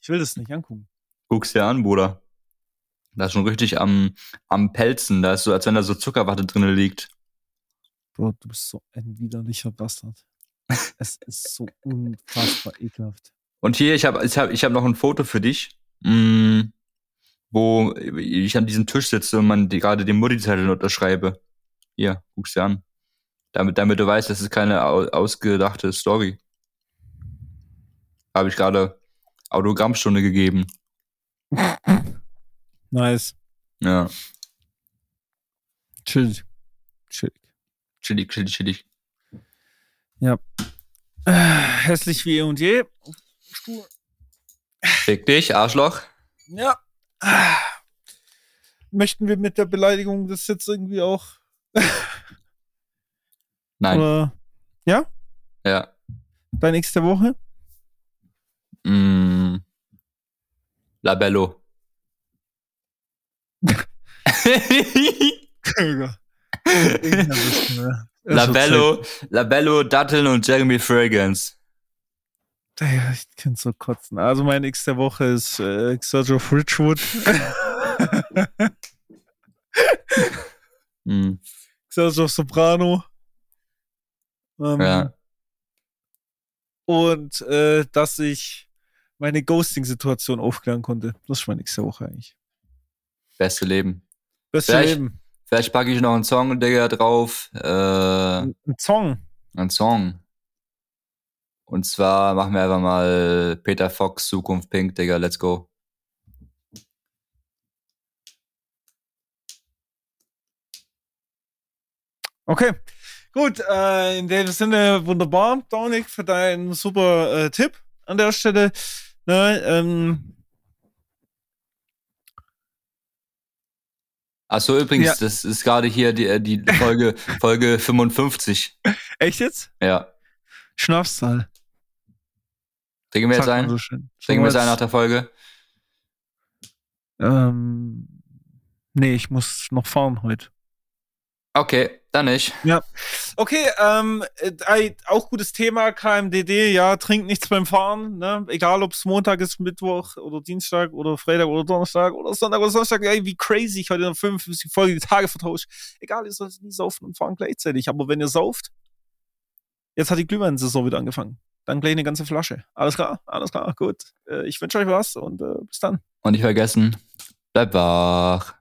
Speaker 2: Ich will das nicht angucken.
Speaker 1: Guck's dir an, Bruder. Da ist schon richtig am, am Pelzen. Da ist so, als wenn da so Zuckerwatte drin liegt.
Speaker 2: Bro, du bist so ein widerlicher Bastard. es ist so unfassbar ekelhaft.
Speaker 1: Und hier, ich habe ich hab, ich hab noch ein Foto für dich, mm, wo ich an diesem Tisch sitze und man die, gerade den Mutti-Zettel unterschreibe. Hier, guck's dir an. Damit, damit du weißt, das ist keine au ausgedachte Story. Habe ich gerade Autogrammstunde gegeben.
Speaker 2: Nice.
Speaker 1: Ja,
Speaker 2: Chill. Chill.
Speaker 1: chillig, chillig, chillig.
Speaker 2: Äh, hässlich wie eh und je. Stuhl.
Speaker 1: Fick dich, Arschloch.
Speaker 2: Ja. Möchten wir mit der Beleidigung das jetzt irgendwie auch?
Speaker 1: Nein,
Speaker 2: Oder ja?
Speaker 1: ja.
Speaker 2: Bei nächste Woche?
Speaker 1: Mm. Labello. Labello, Labello, Datteln und Jeremy Fragrance.
Speaker 2: Ja, ich kann so kotzen. Also mein X der Woche ist äh, Sergio Fridgewood.
Speaker 1: Hm,
Speaker 2: Sergio Soprano. Ähm,
Speaker 1: ja.
Speaker 2: Und äh, dass ich meine Ghosting-Situation aufklären konnte. Das ist meine nächste Woche eigentlich.
Speaker 1: Beste Leben.
Speaker 2: Beste
Speaker 1: Vielleicht-
Speaker 2: Leben.
Speaker 1: Vielleicht packe ich noch einen Song, Digga, drauf. Äh,
Speaker 2: Ein ein Song.
Speaker 1: einen Song. Und zwar machen wir einfach mal Peter Fox, Zukunft Pink, Digga, let's go.
Speaker 2: Okay. Gut, äh, in dem Sinne wunderbar, Dominik, für deinen super äh, Tipp an der Stelle. Ne, ähm,
Speaker 1: Achso, übrigens,
Speaker 2: Ja.
Speaker 1: das ist gerade hier die, äh, die Folge, Folge 55.
Speaker 2: echt jetzt?
Speaker 1: Ja.
Speaker 2: Schnapszahl.
Speaker 1: Trinken wir jetzt ein?
Speaker 2: So.
Speaker 1: Trinken wir jetzt ein nach der Folge?
Speaker 2: Ähm, nee, ich muss noch fahren heute.
Speaker 1: Okay, dann nicht.
Speaker 2: Okay, ähm, äh, auch gutes Thema, KMDD, ja, trinkt nichts beim Fahren, ne? Egal ob es Montag ist, Mittwoch oder Dienstag oder Freitag oder Donnerstag oder Sonntag oder Samstag, ey, wie crazy, ich heute in der 55 Folge die Tage vertauscht. Egal, ihr sollt nie saufen und fahren gleichzeitig, aber wenn ihr sauft, jetzt hat die Glühwein-Saison wieder angefangen. Dann gleich eine ganze Flasche. Alles klar, alles klar, gut. Äh, ich wünsche euch was und äh, bis dann.
Speaker 1: Und nicht vergessen, bleib wach.